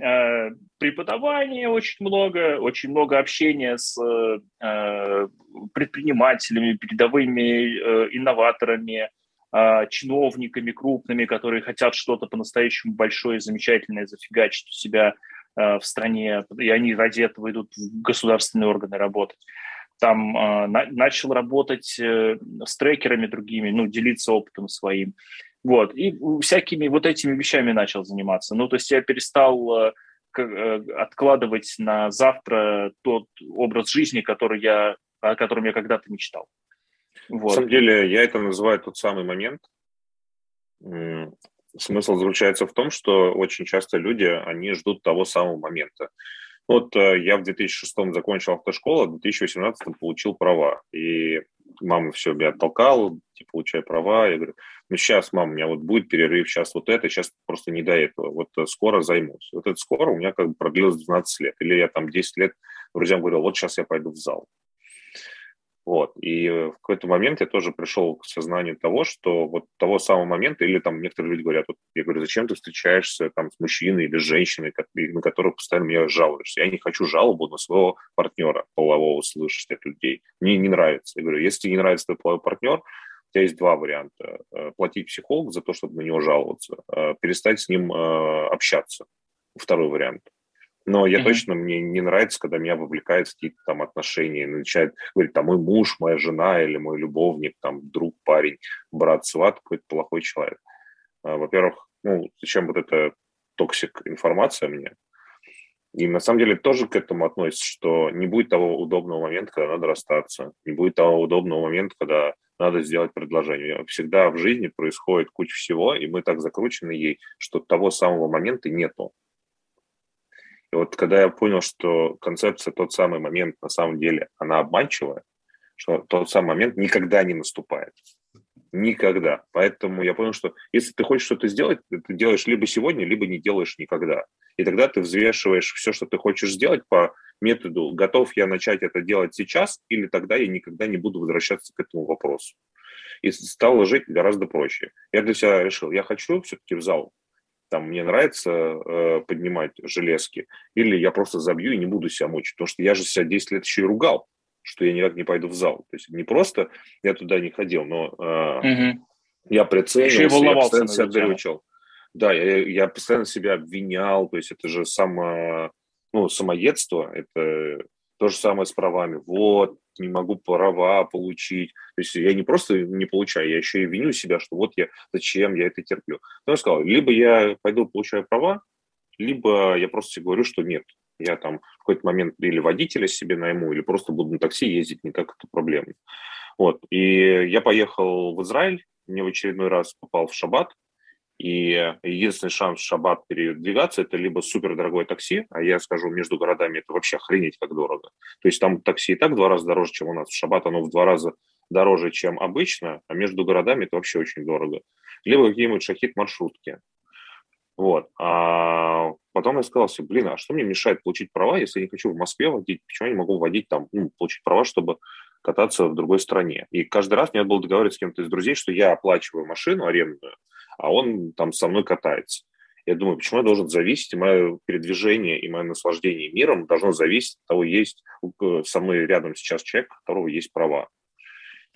Э, преподавания очень много, очень много общения с э, предпринимателями, передовыми э, инноваторами, чиновниками крупными, которые хотят что-то по-настоящему большое, замечательное зафигачить у себя в стране, и они ради этого идут в государственные органы работать. Там начал работать с трекерами другими, ну, делиться опытом своим. Вот, и всякими вот этими вещами начал заниматься. Ну, то есть я перестал э, э, откладывать на завтра тот образ жизни, который я, о котором я когда-то мечтал. Вот. На самом деле, я это называю тот самый момент. Смысл заключается в том, что очень часто люди, они ждут того самого момента. Вот э, я в 2006 закончил автошколу, а в 2018 получил права. И мама все меня оттолкала, типа, получай права. Я говорю, ну сейчас, мама, у меня вот будет перерыв, сейчас вот это, сейчас просто не до этого. Вот э, скоро займусь. Вот это скоро у меня как бы продлилось 12 лет. Или я там 10 лет друзьям говорил, вот сейчас я пойду в зал. Вот. И в какой-то момент я тоже пришел к сознанию того, что вот того самого момента, или там некоторые люди говорят, вот, я говорю, зачем ты встречаешься там с мужчиной или женщиной, на которых постоянно меня жалуешься? Я не хочу жалобу на своего партнера полового слышать от людей. Мне не нравится. Я говорю, если тебе не нравится твой половой партнер, у тебя есть два варианта. Э, платить психологу за то, чтобы на него жаловаться, э, перестать с ним э, общаться. Второй вариант. Но я mm-hmm. точно, мне не нравится, когда меня вовлекают в какие-то там отношения, начинает говорить, там, мой муж, моя жена или мой любовник, там, друг, парень, брат, сват, какой-то плохой человек. А, во-первых, ну, зачем вот эта toxic информация мне? И на самом деле тоже к этому относится, что не будет того удобного момента, когда надо расстаться, не будет того удобного момента, когда надо сделать предложение. Всегда в жизни происходит куча всего, и мы так закручены ей, что того самого момента нету. И вот когда я понял, что концепция тот самый момент на самом деле, она обманчивая, что тот самый момент никогда не наступает. Никогда. Поэтому я понял, что если ты хочешь что-то сделать, ты делаешь либо сегодня, либо не делаешь никогда. И тогда ты взвешиваешь все, что ты хочешь сделать по методу, готов я начать это делать сейчас, или тогда я никогда не буду возвращаться к этому вопросу. И стало жить гораздо проще. Я для себя решил, я хочу все-таки в зал, там мне нравится э, поднимать железки, или я просто забью и не буду себя мучить, потому что я же себя 10 лет еще и ругал, что я никак не пойду в зал. То есть не просто я туда не ходил, но э, угу. я приценивался, я постоянно себя дрючил. Да, я, я постоянно себя обвинял, то есть это же само, ну, самоедство, это то же самое с правами. Вот, не могу права получить. То есть я не просто не получаю, я еще и виню себя, что вот я, зачем я это терплю. Но я сказал, либо я пойду получаю права, либо я просто себе говорю, что нет, я там в какой-то момент или водителя себе найму, или просто буду на такси ездить, не так это проблема. Вот. И я поехал в Израиль, мне в очередной раз попал в шаббат, и единственный шанс в шаббат передвигаться – это либо супер дорогое такси, а я скажу, между городами это вообще охренеть как дорого. То есть там такси и так в два раза дороже, чем у нас. В шаббат оно в два раза дороже, чем обычно, а между городами это вообще очень дорого. Либо какие-нибудь шахит-маршрутки. Вот. А потом я сказал себе, блин, а что мне мешает получить права, если я не хочу в Москве водить? Почему я не могу водить там, ну, получить права, чтобы кататься в другой стране? И каждый раз мне надо было договариваться с кем-то из друзей, что я оплачиваю машину арендную, а он там со мной катается. Я думаю, почему я должен зависеть, и мое передвижение и мое наслаждение миром должно зависеть от того, есть со мной рядом сейчас человек, у которого есть права.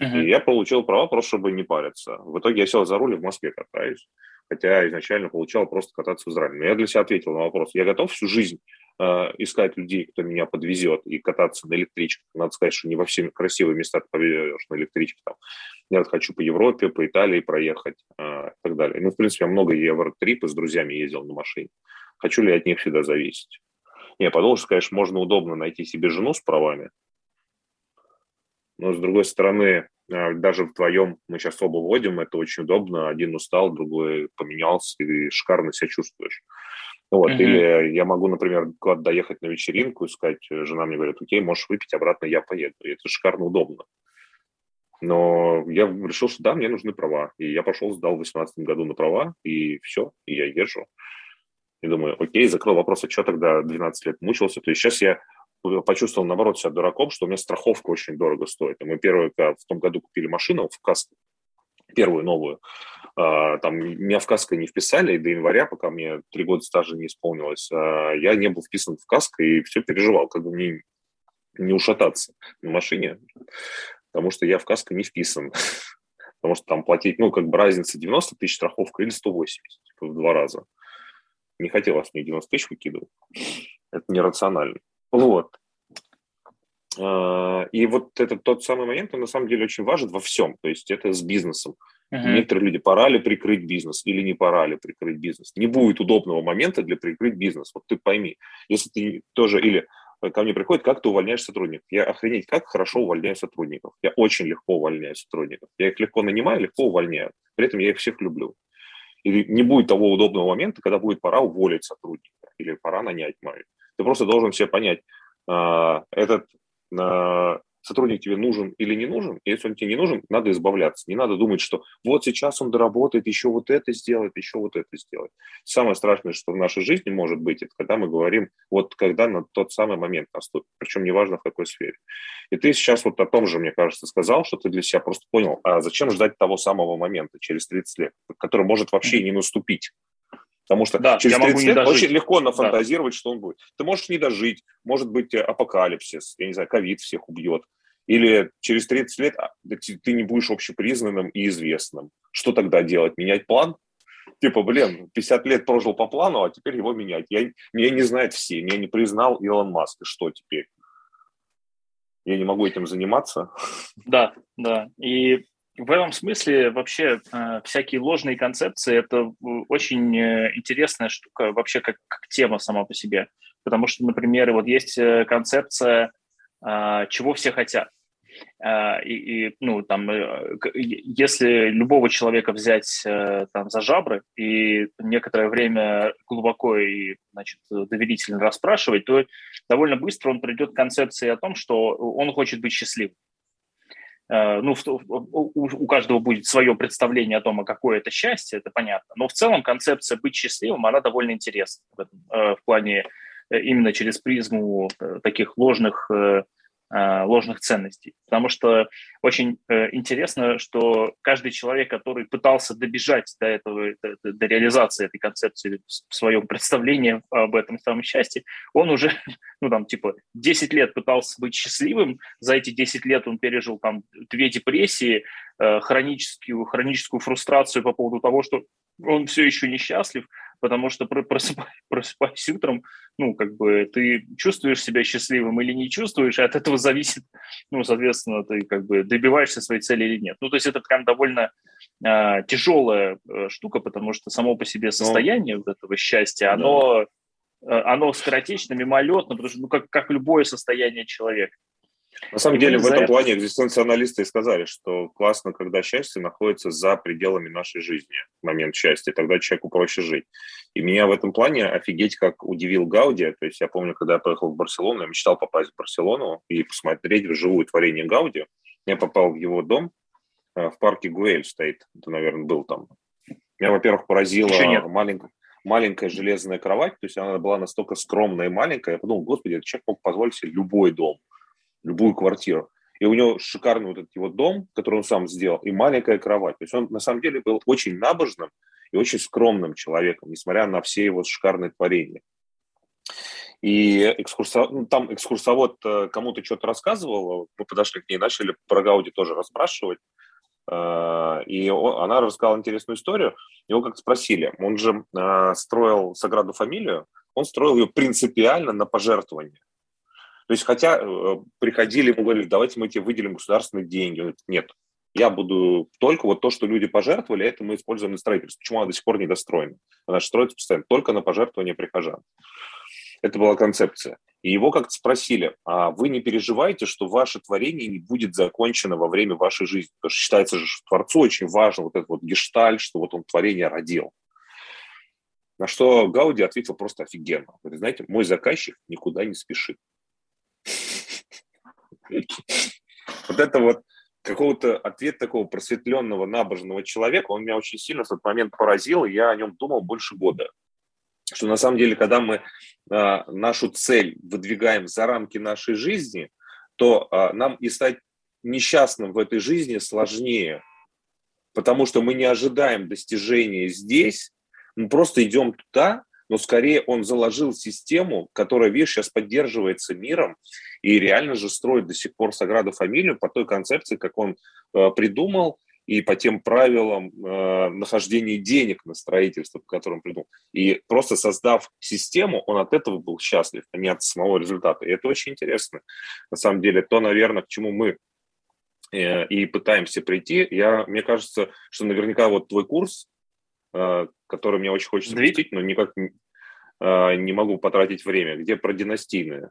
Uh-huh. И я получил права просто, чтобы не париться. В итоге я сел за руль и в Москве катаюсь, хотя изначально получал просто кататься в Израиле. Но я для себя ответил на вопрос. Я готов всю жизнь э, искать людей, кто меня подвезет, и кататься на электричках. Надо сказать, что не во все красивые места ты повезешь на электричке. Там. Я хочу по Европе, по Италии проехать э, и так далее. Ну, в принципе, я много евротрипы с друзьями ездил на машине. Хочу ли от них всегда зависеть? Не, подумал, что, конечно, можно удобно найти себе жену с правами, но, с другой стороны, э, даже вдвоем мы сейчас оба водим, это очень удобно. Один устал, другой поменялся, и шикарно себя чувствуешь. Вот. Uh-huh. Или я могу, например, куда-то доехать на вечеринку и сказать, э, жена мне говорит, окей, можешь выпить, обратно я поеду. И это шикарно удобно. Но я решил, что да, мне нужны права. И я пошел, сдал в 2018 году на права, и все, и я езжу. И думаю, окей, закрыл вопрос, а что тогда 12 лет мучился? То есть сейчас я почувствовал, наоборот, себя дураком, что у меня страховка очень дорого стоит. И мы первый, в том году купили машину в каско, первую новую, а, там меня в каско не вписали, и до января, пока мне три года стажа не исполнилось, а, я не был вписан в каско и все переживал, как бы мне не ушататься на машине, потому что я в каско не вписан. Потому что там платить, ну, как бы разница 90 тысяч страховка или 180, типа в два раза. Не хотелось мне 90 тысяч выкидывать. Это нерационально. Вот. А, и вот этот тот самый момент, он на самом деле очень важен во всем. То есть это с бизнесом. Uh-huh. Некоторые люди, пора ли прикрыть бизнес или не пора ли прикрыть бизнес. Не будет удобного момента для прикрыть бизнес. Вот ты пойми, если ты тоже, или ко мне приходит, как ты увольняешь сотрудников. Я охренеть, как хорошо увольняю сотрудников. Я очень легко увольняю сотрудников. Я их легко нанимаю, легко увольняю. При этом я их всех люблю. И не будет того удобного момента, когда будет пора уволить сотрудника или пора нанять мою. Ты просто должен себе понять, а, этот а, сотрудник тебе нужен или не нужен, и если он тебе не нужен, надо избавляться. Не надо думать, что вот сейчас он доработает, еще вот это сделает, еще вот это сделает. Самое страшное, что в нашей жизни может быть, это когда мы говорим, вот когда на тот самый момент наступит, причем неважно в какой сфере. И ты сейчас вот о том же, мне кажется, сказал, что ты для себя просто понял, а зачем ждать того самого момента через 30 лет, который может вообще не наступить. Потому что да, через 30 лет очень легко нафантазировать, да. что он будет. Ты можешь не дожить, может быть апокалипсис, я не знаю, ковид всех убьет. Или через 30 лет а, ты не будешь общепризнанным и известным. Что тогда делать? Менять план? Типа, блин, 50 лет прожил по плану, а теперь его менять. Я, меня не знают все, меня не признал Илон Маск. И что теперь? Я не могу этим заниматься? Да, да. И в этом смысле вообще э, всякие ложные концепции – это очень э, интересная штука, вообще как, как тема сама по себе. Потому что, например, вот есть э, концепция э, «чего все хотят». Э, и, и, ну, там, э, если любого человека взять э, там, за жабры и некоторое время глубоко и значит, доверительно расспрашивать, то довольно быстро он придет к концепции о том, что он хочет быть счастливым. Э, ну, у каждого будет свое представление о том, а какое это счастье, это понятно. Но в целом концепция быть счастливым, она довольно интересна в, этом, э, в плане э, именно через призму таких ложных ложных ценностей. Потому что очень э, интересно, что каждый человек, который пытался добежать до этого, до, до реализации этой концепции в своем представлении об этом самом счастье, он уже, ну там, типа, 10 лет пытался быть счастливым, за эти 10 лет он пережил там две депрессии, э, хроническую, хроническую фрустрацию по поводу того, что он все еще несчастлив, потому что просыпаясь, просыпаясь утром, ну, как бы ты чувствуешь себя счастливым или не чувствуешь, и от этого зависит, ну, соответственно, ты как бы добиваешься своей цели или нет. Ну, то есть это прям довольно э, тяжелая штука, потому что само по себе ну. состояние вот этого счастья, оно, да. э, оно скоротечно, мимолетно, потому что, ну, как, как любое состояние человека. На самом деле, в этом плане экзистенционалисты и сказали, что классно, когда счастье находится за пределами нашей жизни, момент счастья, тогда человеку проще жить. И меня в этом плане офигеть как удивил Гауди. То есть я помню, когда я поехал в Барселону, я мечтал попасть в Барселону и посмотреть вживую творение Гауди. Я попал в его дом э, в парке Гуэль стоит. Это, наверное, был там. Меня, во-первых, поразила маленькая, маленькая железная кровать. То есть она была настолько скромная и маленькая. Я подумал, господи, этот человек мог позволить себе любой дом любую квартиру. И у него шикарный вот этот его дом, который он сам сделал, и маленькая кровать. То есть он на самом деле был очень набожным и очень скромным человеком, несмотря на все его шикарные творения. И экскурсо... ну, там экскурсовод э, кому-то что-то рассказывал, мы подошли к ней, начали про Гауди тоже расспрашивать. Э, и она рассказала интересную историю. Его как спросили, он же э, строил Саграду фамилию, он строил ее принципиально на пожертвование. То есть, хотя э, приходили, ему говорили, давайте мы тебе выделим государственные деньги. Он говорит, нет, я буду только вот то, что люди пожертвовали, это мы используем на строительство. Почему она до сих пор не достроена? Она же строится постоянно только на пожертвования прихожан. Это была концепция. И его как-то спросили, а вы не переживаете, что ваше творение не будет закончено во время вашей жизни? Потому что считается же, что Творцу очень важно вот этот вот гешталь, что вот он творение родил. На что Гауди ответил просто офигенно. Вы знаете, мой заказчик никуда не спешит. Вот это вот какого-то ответ такого просветленного, набожного человека, он меня очень сильно в тот момент поразил, и я о нем думал больше года. Что на самом деле, когда мы а, нашу цель выдвигаем за рамки нашей жизни, то а, нам и стать несчастным в этой жизни сложнее, потому что мы не ожидаем достижения здесь, мы просто идем туда, но скорее он заложил систему, которая, видишь, сейчас поддерживается миром и реально же строит до сих пор Саграду фамилию по той концепции, как он э, придумал, и по тем правилам э, нахождения денег на строительство, по которым придумал. И просто создав систему, он от этого был счастлив, а не от самого результата. И это очень интересно. На самом деле, то, наверное, к чему мы э, и пытаемся прийти. Я, мне кажется, что наверняка вот твой курс, э, который мне очень хочется посетить, но никак э, не могу потратить время, где про династийные.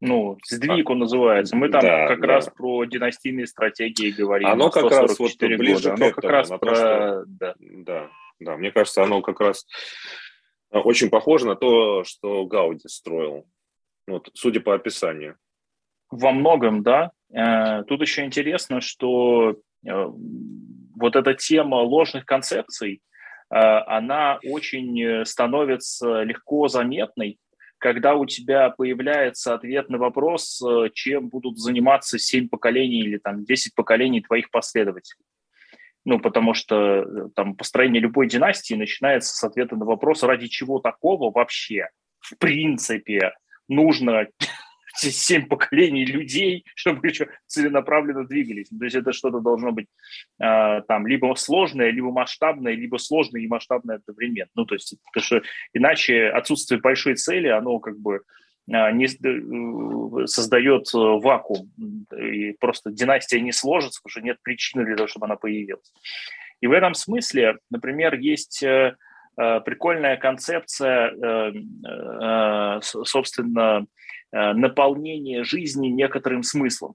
Ну, сдвиг он называется. Мы там да, как да. раз про династийные стратегии говорим. Оно как раз вот ближе года. к оно как раз про... Что... Да. да, да. Мне кажется, оно как раз э, очень похоже на то, что Гауди строил. Вот, судя по описанию. Во многом, да. э, тут еще интересно, что э, вот эта тема ложных концепций, э, она очень становится легко заметной, когда у тебя появляется ответ на вопрос, чем будут заниматься 7 поколений или там 10 поколений твоих последователей. Ну, потому что там построение любой династии начинается с ответа на вопрос, ради чего такого вообще, в принципе, нужно семь поколений людей, чтобы еще целенаправленно двигались. То есть это что-то должно быть э, там либо сложное, либо масштабное, либо сложное и масштабное одновременно. Ну, то есть, потому что иначе отсутствие большой цели, оно как бы а, не э, создает э, вакуум, и просто династия не сложится, потому что нет причины для того, чтобы она появилась. И в этом смысле, например, есть э, прикольная концепция, собственно, наполнение жизни некоторым смыслом.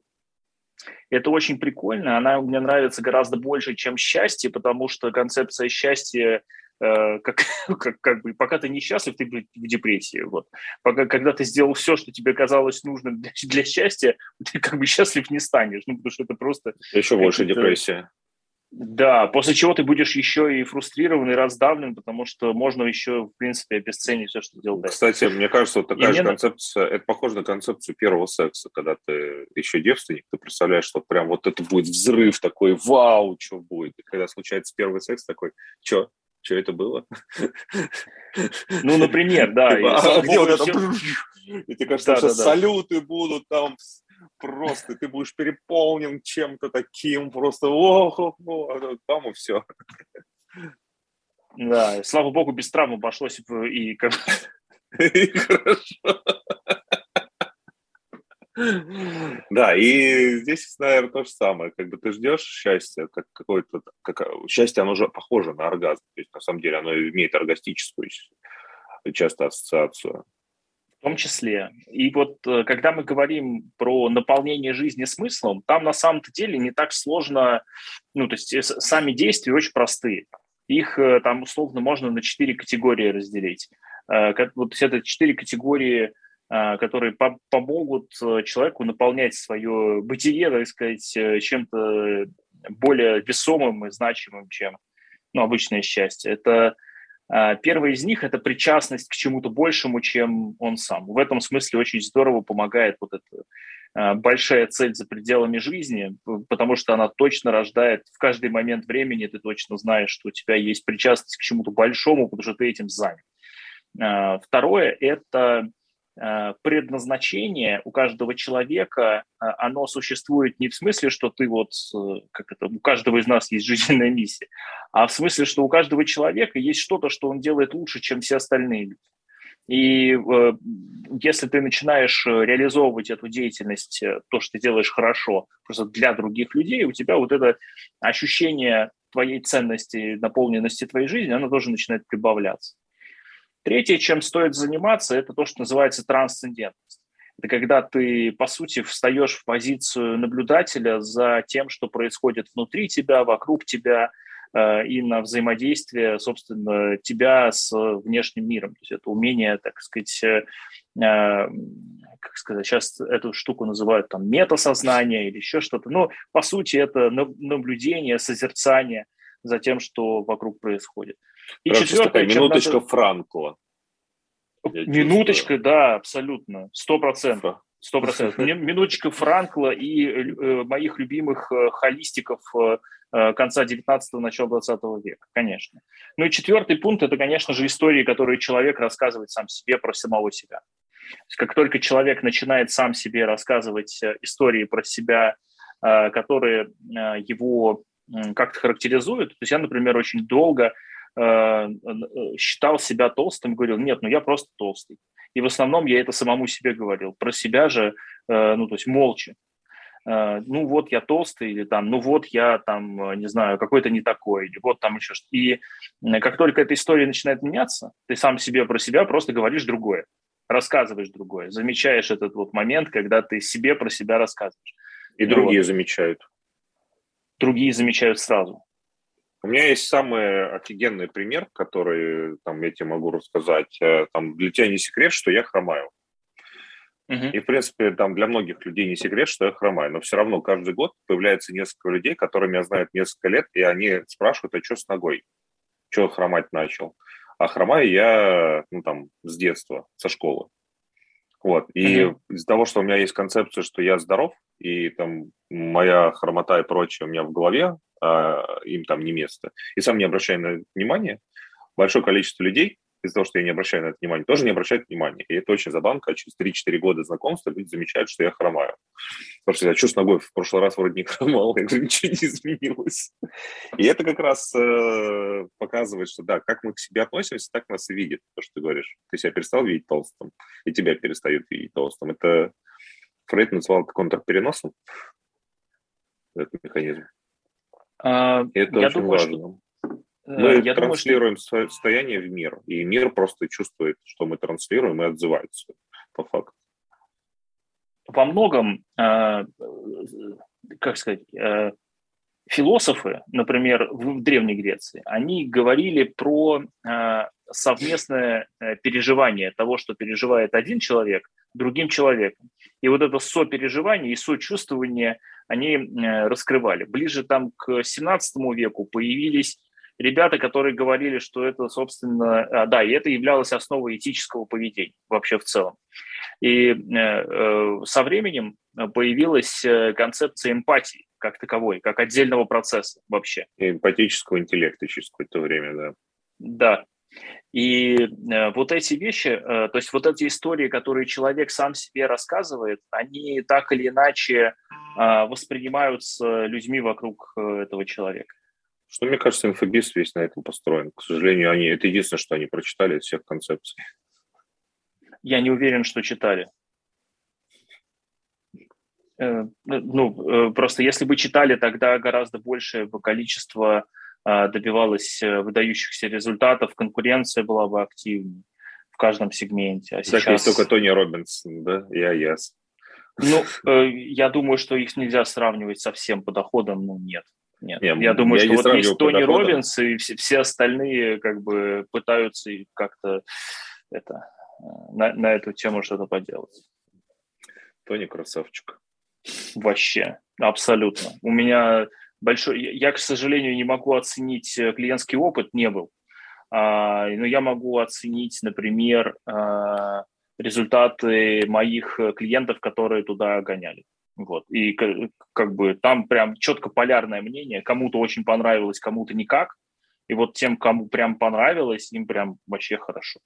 Это очень прикольно, она мне нравится гораздо больше, чем счастье, потому что концепция счастья э, как, как, как бы, пока ты несчастлив, ты в депрессии. Вот. Пока, когда ты сделал все, что тебе казалось нужным для, для счастья, ты как бы счастлив не станешь, ну, потому что это просто... Еще больше депрессия. Да, после чего ты будешь еще и фрустрирован, и раздавлен, потому что можно еще, в принципе, обесценить все, что делал Кстати, мне кажется, вот такая и же мне... концепция, это похоже на концепцию первого секса, когда ты еще девственник, ты представляешь, что прям вот это будет взрыв такой, вау, что будет. И когда случается первый секс, такой, что, что это было? Ну, например, да. Типа, а где вот это? И тебе кажется, что салюты будут там просто ты будешь переполнен чем-то таким, просто ох, ох, ох, там и все. Да, слава богу, без травм обошлось и как Хорошо. Да, и здесь, наверное, то же самое. Как бы ты ждешь счастья, как какое-то... Как, счастье, оно же похоже на оргазм. То есть, на самом деле, оно имеет оргастическую часто ассоциацию. В том числе. И вот э, когда мы говорим про наполнение жизни смыслом, там на самом-то деле не так сложно, ну, то есть э, сами действия очень простые. Их э, там условно можно на четыре категории разделить. Вот это четыре категории, которые помогут человеку наполнять свое бытие, так сказать, чем-то более весомым и значимым, чем ну, обычное счастье. Это первый из них – это причастность к чему-то большему, чем он сам. В этом смысле очень здорово помогает вот эта а, большая цель за пределами жизни, потому что она точно рождает в каждый момент времени, ты точно знаешь, что у тебя есть причастность к чему-то большому, потому что ты этим занят. А, второе – это предназначение у каждого человека, э, оно существует не в смысле, что ты вот, э, как это, у каждого из нас есть жизненная миссия, а в смысле, что у каждого человека есть что-то, что он делает лучше, чем все остальные люди. И э, если ты начинаешь реализовывать эту деятельность, то, что ты делаешь хорошо, просто для других людей, у тебя вот это ощущение твоей ценности, наполненности твоей жизни, оно тоже начинает прибавляться. Третье, чем стоит заниматься, это то, что называется трансцендентность. Это когда ты, по сути, встаешь в позицию наблюдателя за тем, что происходит внутри тебя, вокруг тебя, э, и на взаимодействие, собственно, тебя с внешним миром. То есть это умение, так сказать, э, э, как сказать, сейчас эту штуку называют там метасознание или еще что-то. Но, по сути, это наблюдение, созерцание за тем, что вокруг происходит. И Раз четвертое, минуточка надо... Франкла. Минуточка, да, абсолютно, сто процентов. Сто процентов. Минуточка Франкла и э, моих любимых э, холистиков э, э конца 19-го, начала 20 века, конечно. Ну и четвертый пункт – это, конечно же, истории, которые человек рассказывает сам себе про самого себя. То есть как только человек начинает сам себе рассказывать э, истории про себя, э, которые его как-то характеризуют, то есть я, например, очень долго считал себя толстым, говорил, нет, ну я просто толстый. И в основном я это самому себе говорил. Про себя же, э, ну то есть молча. Э, ну вот я толстый, или там, ну вот я там, не знаю, какой-то не такой, или вот там еще что И как только эта история начинает меняться, ты сам себе про себя просто говоришь другое, рассказываешь другое, замечаешь этот вот момент, когда ты себе про себя рассказываешь. И ну, другие вот. замечают. Другие замечают сразу. У меня есть самый офигенный пример, который там, я тебе могу рассказать. Э, там, для тебя не секрет, что я хромаю. И, в принципе, там для многих людей не секрет, что я хромаю. Но все равно каждый год появляется несколько людей, которые меня знают несколько лет, и они спрашивают, а что с ногой? Что хромать начал? А хромаю я, ну, там, с детства, со школы. Вот. И uh-huh. из-за того, что у меня есть концепция, что я здоров, и там моя хромота и прочее у меня в голове, а им там не место, и сам не обращаю на это внимания, большое количество людей из-за того, что я не обращаю на это внимания, тоже не обращают внимания. И это очень забавно, когда через 3-4 года знакомства люди замечают, что я хромаю. Потому что я что с ногой? В прошлый раз вроде не хромал, я говорю, ничего не изменилось. И это как раз э, показывает, что да, как мы к себе относимся, так нас и видят, то, что ты говоришь. Ты себя перестал видеть толстым, и тебя перестают видеть толстым. Это Фрейд называл это контрпереносом, этот механизм. А, это я очень думаю, важно. Что мы Я транслируем думаю, что... состояние в мир, и мир просто чувствует, что мы транслируем, и отзывается по факту. Во многом, э, как сказать, э, философы, например, в Древней Греции, они говорили про совместное переживание того, что переживает один человек другим человеком. И вот это сопереживание и сочувствование они раскрывали. Ближе там к 17 веку появились ребята, которые говорили, что это, собственно, а, да, и это являлось основой этического поведения вообще в целом. И э, э, со временем появилась э, концепция эмпатии как таковой, как отдельного процесса вообще. И эмпатического интеллекта через какое-то время, да. Да. И вот эти вещи, то есть вот эти истории, которые человек сам себе рассказывает, они так или иначе э, воспринимаются людьми вокруг этого человека. Что, мне кажется, инфобиз весь на этом построен. К сожалению, они, это единственное, что они прочитали из всех концепций. Я не уверен, что читали. Э, ну, э, просто если бы читали, тогда гораздо большее количество а, добивалось э, выдающихся результатов, конкуренция была бы активнее в каждом сегменте. А так сейчас... есть только Тони Робинсон, да, и Аяс. Ну, я думаю, что их нельзя сравнивать совсем по доходам, ну, нет. Нет. Нет я думаю, я что вот есть Тони Робинс, и все, все остальные как бы пытаются как-то это, э, на, на эту тему что-то поделать. Тони красавчик. Вообще, абсолютно. У меня большой... Я, к сожалению, не могу оценить э, клиентский опыт, не был. А, но я могу оценить, например, а, результаты моих клиентов, которые туда гоняли. Вот. И как бы там прям четко полярное мнение. Кому-то очень понравилось, кому-то никак. И вот тем, кому прям понравилось, им прям вообще хорошо.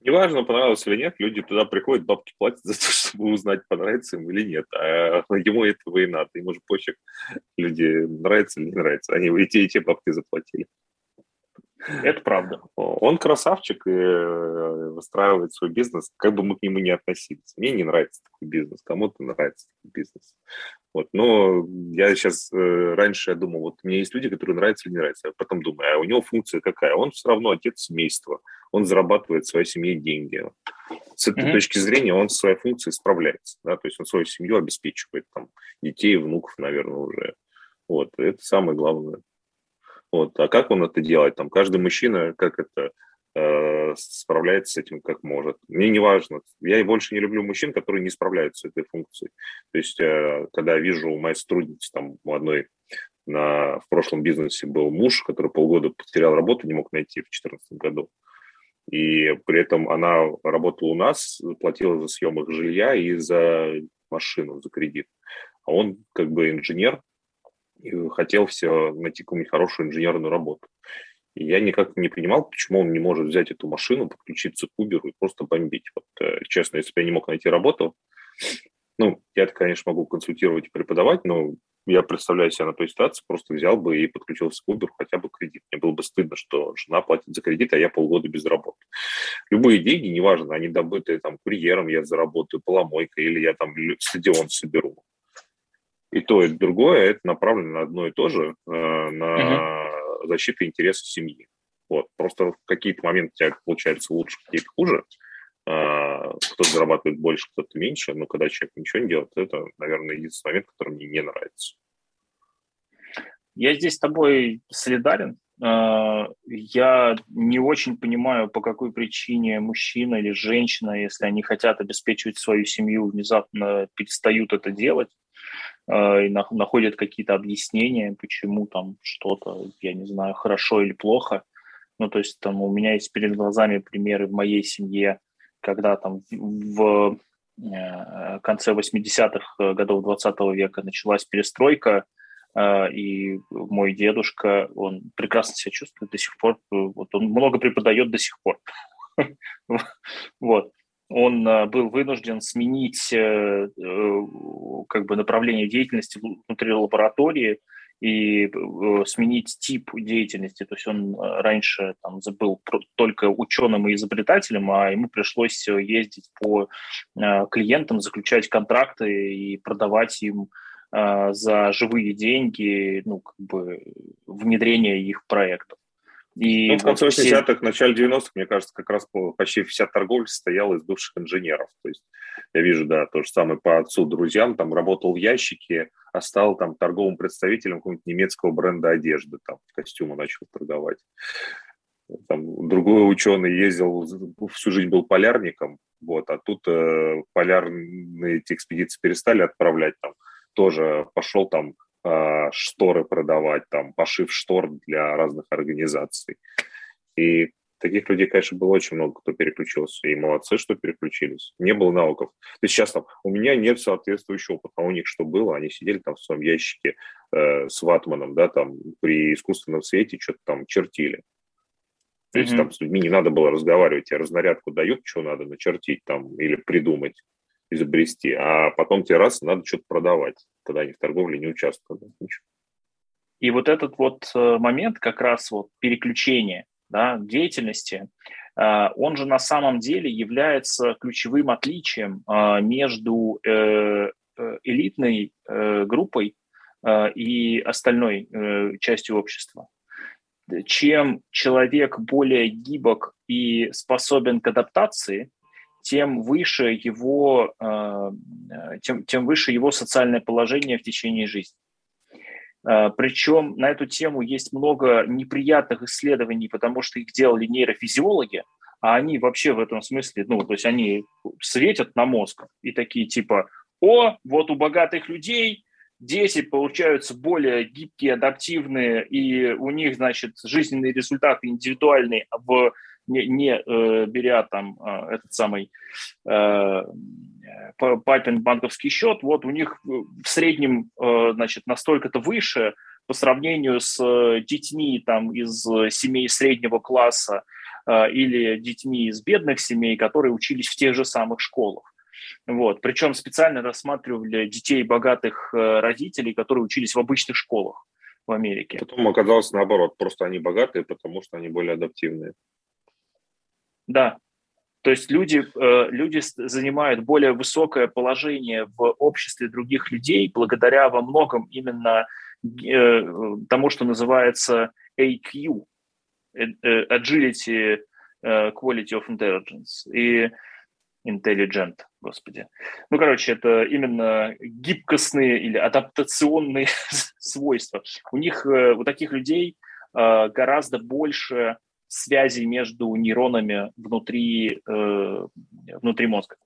Неважно, понравилось или нет, люди туда приходят, бабки платят за то, чтобы узнать, понравится им или нет. А ему этого и надо. Ему же пофиг, люди нравится или не нравится. Они и те, и те бабки заплатили. Это правда. Он красавчик и э, выстраивает свой бизнес, как бы мы к нему не относились. Мне не нравится такой бизнес, кому-то нравится такой бизнес. Вот. Но я сейчас, э, раньше я думал, вот у меня есть люди, которые нравятся или не нравятся. А потом думаю, а у него функция какая? Он все равно отец семейства, он зарабатывает своей семье деньги. С этой mm-hmm. точки зрения он своей функцией справляется. Да? То есть он свою семью обеспечивает, там, детей, внуков, наверное, уже. Вот. Это самое главное. Вот. А как он это делает? Там каждый мужчина, как это э, справляется с этим как может. Мне не важно. Я и больше не люблю мужчин, которые не справляются с этой функцией. То есть, э, когда вижу у моей сотрудницы, там, у одной на, в прошлом бизнесе был муж, который полгода потерял работу, не мог найти в 2014 году. И при этом она работала у нас, платила за съемок жилья и за машину, за кредит. А он как бы инженер, хотел все найти какую-нибудь хорошую инженерную работу. И я никак не понимал, почему он не может взять эту машину, подключиться к Uber и просто бомбить. Вот, э, честно, если бы я не мог найти работу, ну, я конечно, могу консультировать и преподавать, но я представляю себя на той ситуации, просто взял бы и подключился к Uber хотя бы кредит. Мне было бы стыдно, что жена платит за кредит, а я полгода без работы. Любые деньги, неважно, они добытые там курьером, я заработаю, поломойкой, или я там стадион соберу. И то, и другое, это направлено на одно и то же, э, на угу. защиту интересов семьи. Вот. Просто в какие-то моменты у тебя получается лучше, какие-то хуже. Э, кто-то зарабатывает больше, кто-то меньше. Но когда человек ничего не делает, это, наверное, единственный момент, который мне не нравится. Я здесь с тобой солидарен. э, я не очень понимаю, по какой причине мужчина или женщина, если они хотят обеспечивать свою семью, внезапно перестают это делать и находят какие-то объяснения, почему там что-то, я не знаю, хорошо или плохо. Ну, то есть там у меня есть перед глазами примеры в моей семье, когда там в э, конце 80-х годов 20 века началась перестройка, э, и мой дедушка, он прекрасно себя чувствует до сих пор, вот он много преподает до сих пор. Вот. Он э, был вынужден сменить как бы направление деятельности внутри лаборатории, и э, сменить тип деятельности. То есть он э, раньше там, был только ученым и изобретателем, а ему пришлось э, ездить по клиентам, заключать контракты и продавать им за живые деньги ну, как бы внедрение их проектов. И ну, в конце 80-х, все... начале 90-х, мне кажется, как раз почти вся торговля состояла из бывших инженеров. То есть я вижу, да, то же самое по отцу друзьям, там работал в ящике, а стал там торговым представителем какого-нибудь немецкого бренда одежды, там костюмы начал торговать. Там другой ученый ездил, всю жизнь был полярником, вот, а тут э, полярные эти экспедиции перестали отправлять, там тоже пошел там шторы продавать, там пошив штор для разных организаций. И таких людей, конечно, было очень много, кто переключился. И молодцы, что переключились. Не было навыков. То есть сейчас там у меня нет соответствующего опыта. А у них что было? Они сидели там в своем ящике э, с ватманом, да, там при искусственном свете что-то там чертили. То есть mm-hmm. там с людьми не надо было разговаривать, тебе разнарядку дают, что надо начертить там или придумать, изобрести, а потом тебе раз надо что-то продавать, когда они в торговле не участвуют. И вот этот вот э, момент как раз вот переключения да, деятельности, а, он же на самом деле является ключевым отличием между э, э, элитной э, группой и остальной частью общества. Чем человек более гибок и способен к адаптации, тем выше его, тем, тем выше его социальное положение в течение жизни. А, Причем на эту тему есть много неприятных исследований, потому что их делали нейрофизиологи, а они вообще в этом смысле, ну, то есть они светят на мозг и такие типа, о, вот у богатых людей дети получаются более гибкие, адаптивные, и у них, значит, жизненные результаты индивидуальные в не, не э, беря там э, этот самый э, папин банковский счет, вот у них в среднем, э, значит, настолько-то выше по сравнению с э, детьми там из семей среднего класса э, или детьми из бедных семей, которые учились в тех же самых школах. Вот. Причем специально рассматривали детей богатых э, родителей, которые учились в обычных школах в Америке. Потом оказалось наоборот, просто они богатые, потому что они более адаптивные. Да. То есть люди, э, люди занимают более высокое положение в обществе других людей благодаря во многом именно э, тому, что называется AQ, э, Agility Quality of Intelligence. И intelligent, господи. Ну, короче, это именно гибкостные или адаптационные свойства. У них, у таких людей гораздо больше связи между нейронами внутри, э, внутри мозга.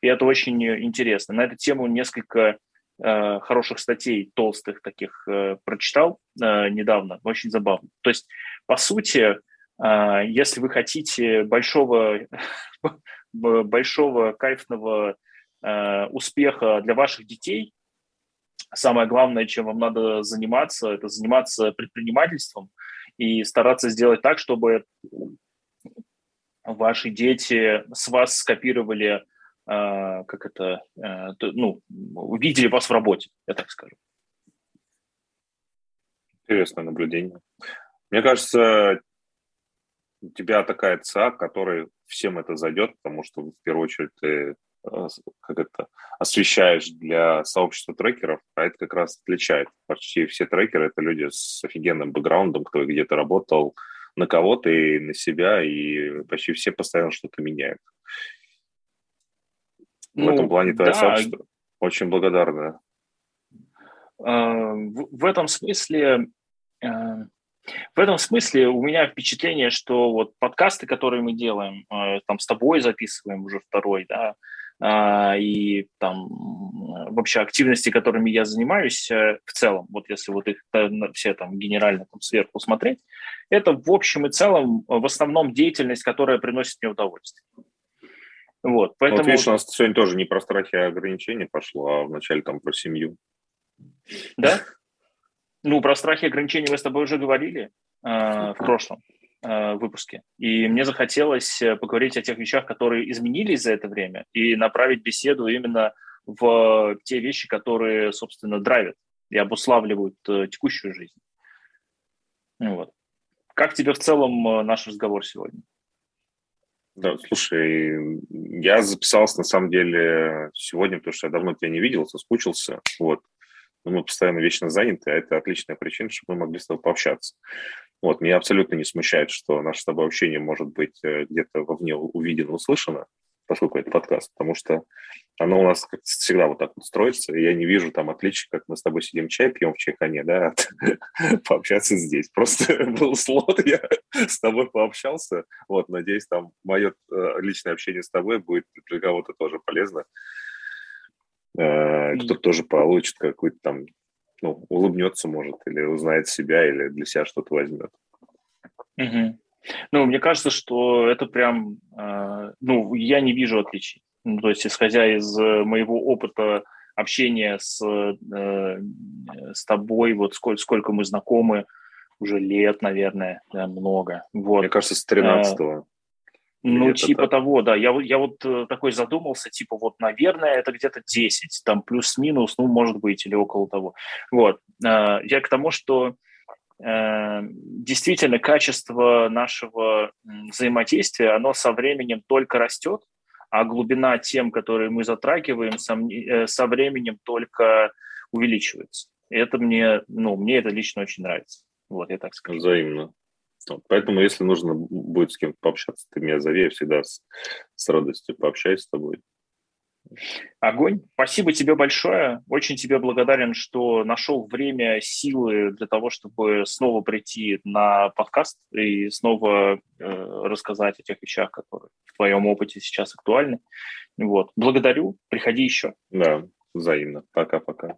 И это очень интересно. На эту тему несколько э, хороших статей, толстых таких, э, прочитал э, недавно. Очень забавно. То есть, по сути, э, если вы хотите большого, большого кайфного э, успеха для ваших детей, самое главное, чем вам надо заниматься, это заниматься предпринимательством – и стараться сделать так, чтобы ваши дети с вас скопировали, э, как это, э, ну, увидели вас в работе, я так скажу. Интересное наблюдение. Мне кажется, у тебя такая ЦА, которой всем это зайдет, потому что в первую очередь ты как это, освещаешь для сообщества трекеров, а это как раз отличает. Почти все трекеры — это люди с офигенным бэкграундом, кто где-то работал на кого-то и на себя, и почти все постоянно что-то меняют. Ну, в этом плане твое да. сообщество очень благодарное. Э, в этом смысле э, В этом смысле у меня впечатление, что вот подкасты, которые мы делаем, э, там с тобой записываем уже второй, да, и там вообще активности, которыми я занимаюсь э, в целом, вот если вот их все там генерально там сверху смотреть, это в общем и целом в основном деятельность, которая приносит мне удовольствие. Вот, поэтому... Вот видишь, у нас сегодня тоже не про страхи и ограничения пошло, а вначале там про семью. Да? Ну, про страхи и ограничения мы с тобой уже говорили э, в прошлом э, выпуске. И мне захотелось э, поговорить о тех вещах, которые изменились за это время, и направить беседу именно в те вещи, которые, собственно, драйвят и обуславливают э, текущую жизнь. Ну вот. Как тебе в целом э, наш разговор сегодня? Да, слушай, я записался на самом деле сегодня, потому что я давно тебя не видел, соскучился. Вот но мы постоянно вечно заняты, а это отличная причина, чтобы мы могли с тобой пообщаться. Вот, меня абсолютно не смущает, что наше с тобой общение может быть э, где-то вовне увидено, услышано, поскольку это подкаст, потому что оно у нас как всегда вот так вот строится, и я не вижу там отличий, как мы с тобой сидим чай пьем в чайхане, да, от пообщаться здесь. Просто был слот, я с тобой пообщался, вот, надеюсь, там мое э, личное общение с тобой будет для кого-то тоже полезно. Э, кто тоже получит какой-то там, ну, улыбнется, может, или узнает себя, или для себя что-то возьмет. Угу. Ну, мне кажется, что это прям, э, ну, я не вижу отличий. Ну, то есть, исходя из моего опыта общения с, э, с тобой, вот сколько, сколько мы знакомы, уже лет, наверное, да, много. Вот. Мне кажется, с 13-го. Ну, типа так. того, да. Я, я вот э, такой задумался, типа вот, наверное, это где-то 10, там плюс-минус, ну, может быть, или около того. Вот. Э, я к тому, что э, действительно качество нашего взаимодействия, оно со временем только растет, а глубина тем, которые мы затрагиваем, со, временем только увеличивается. Это мне, ну, мне это лично очень нравится. Вот, я так скажу. Взаимно. Вот, поэтому, если нужно будет с кем-то пообщаться, ты меня зови, я всегда с, с радостью пообщаюсь с тобой. Огонь. Спасибо тебе большое. Очень тебе благодарен, что нашел время, силы для того, чтобы снова прийти на подкаст и снова э, рассказать о тех вещах, которые в твоем опыте сейчас актуальны. Вот. Благодарю. Приходи еще. Да, взаимно. Пока-пока.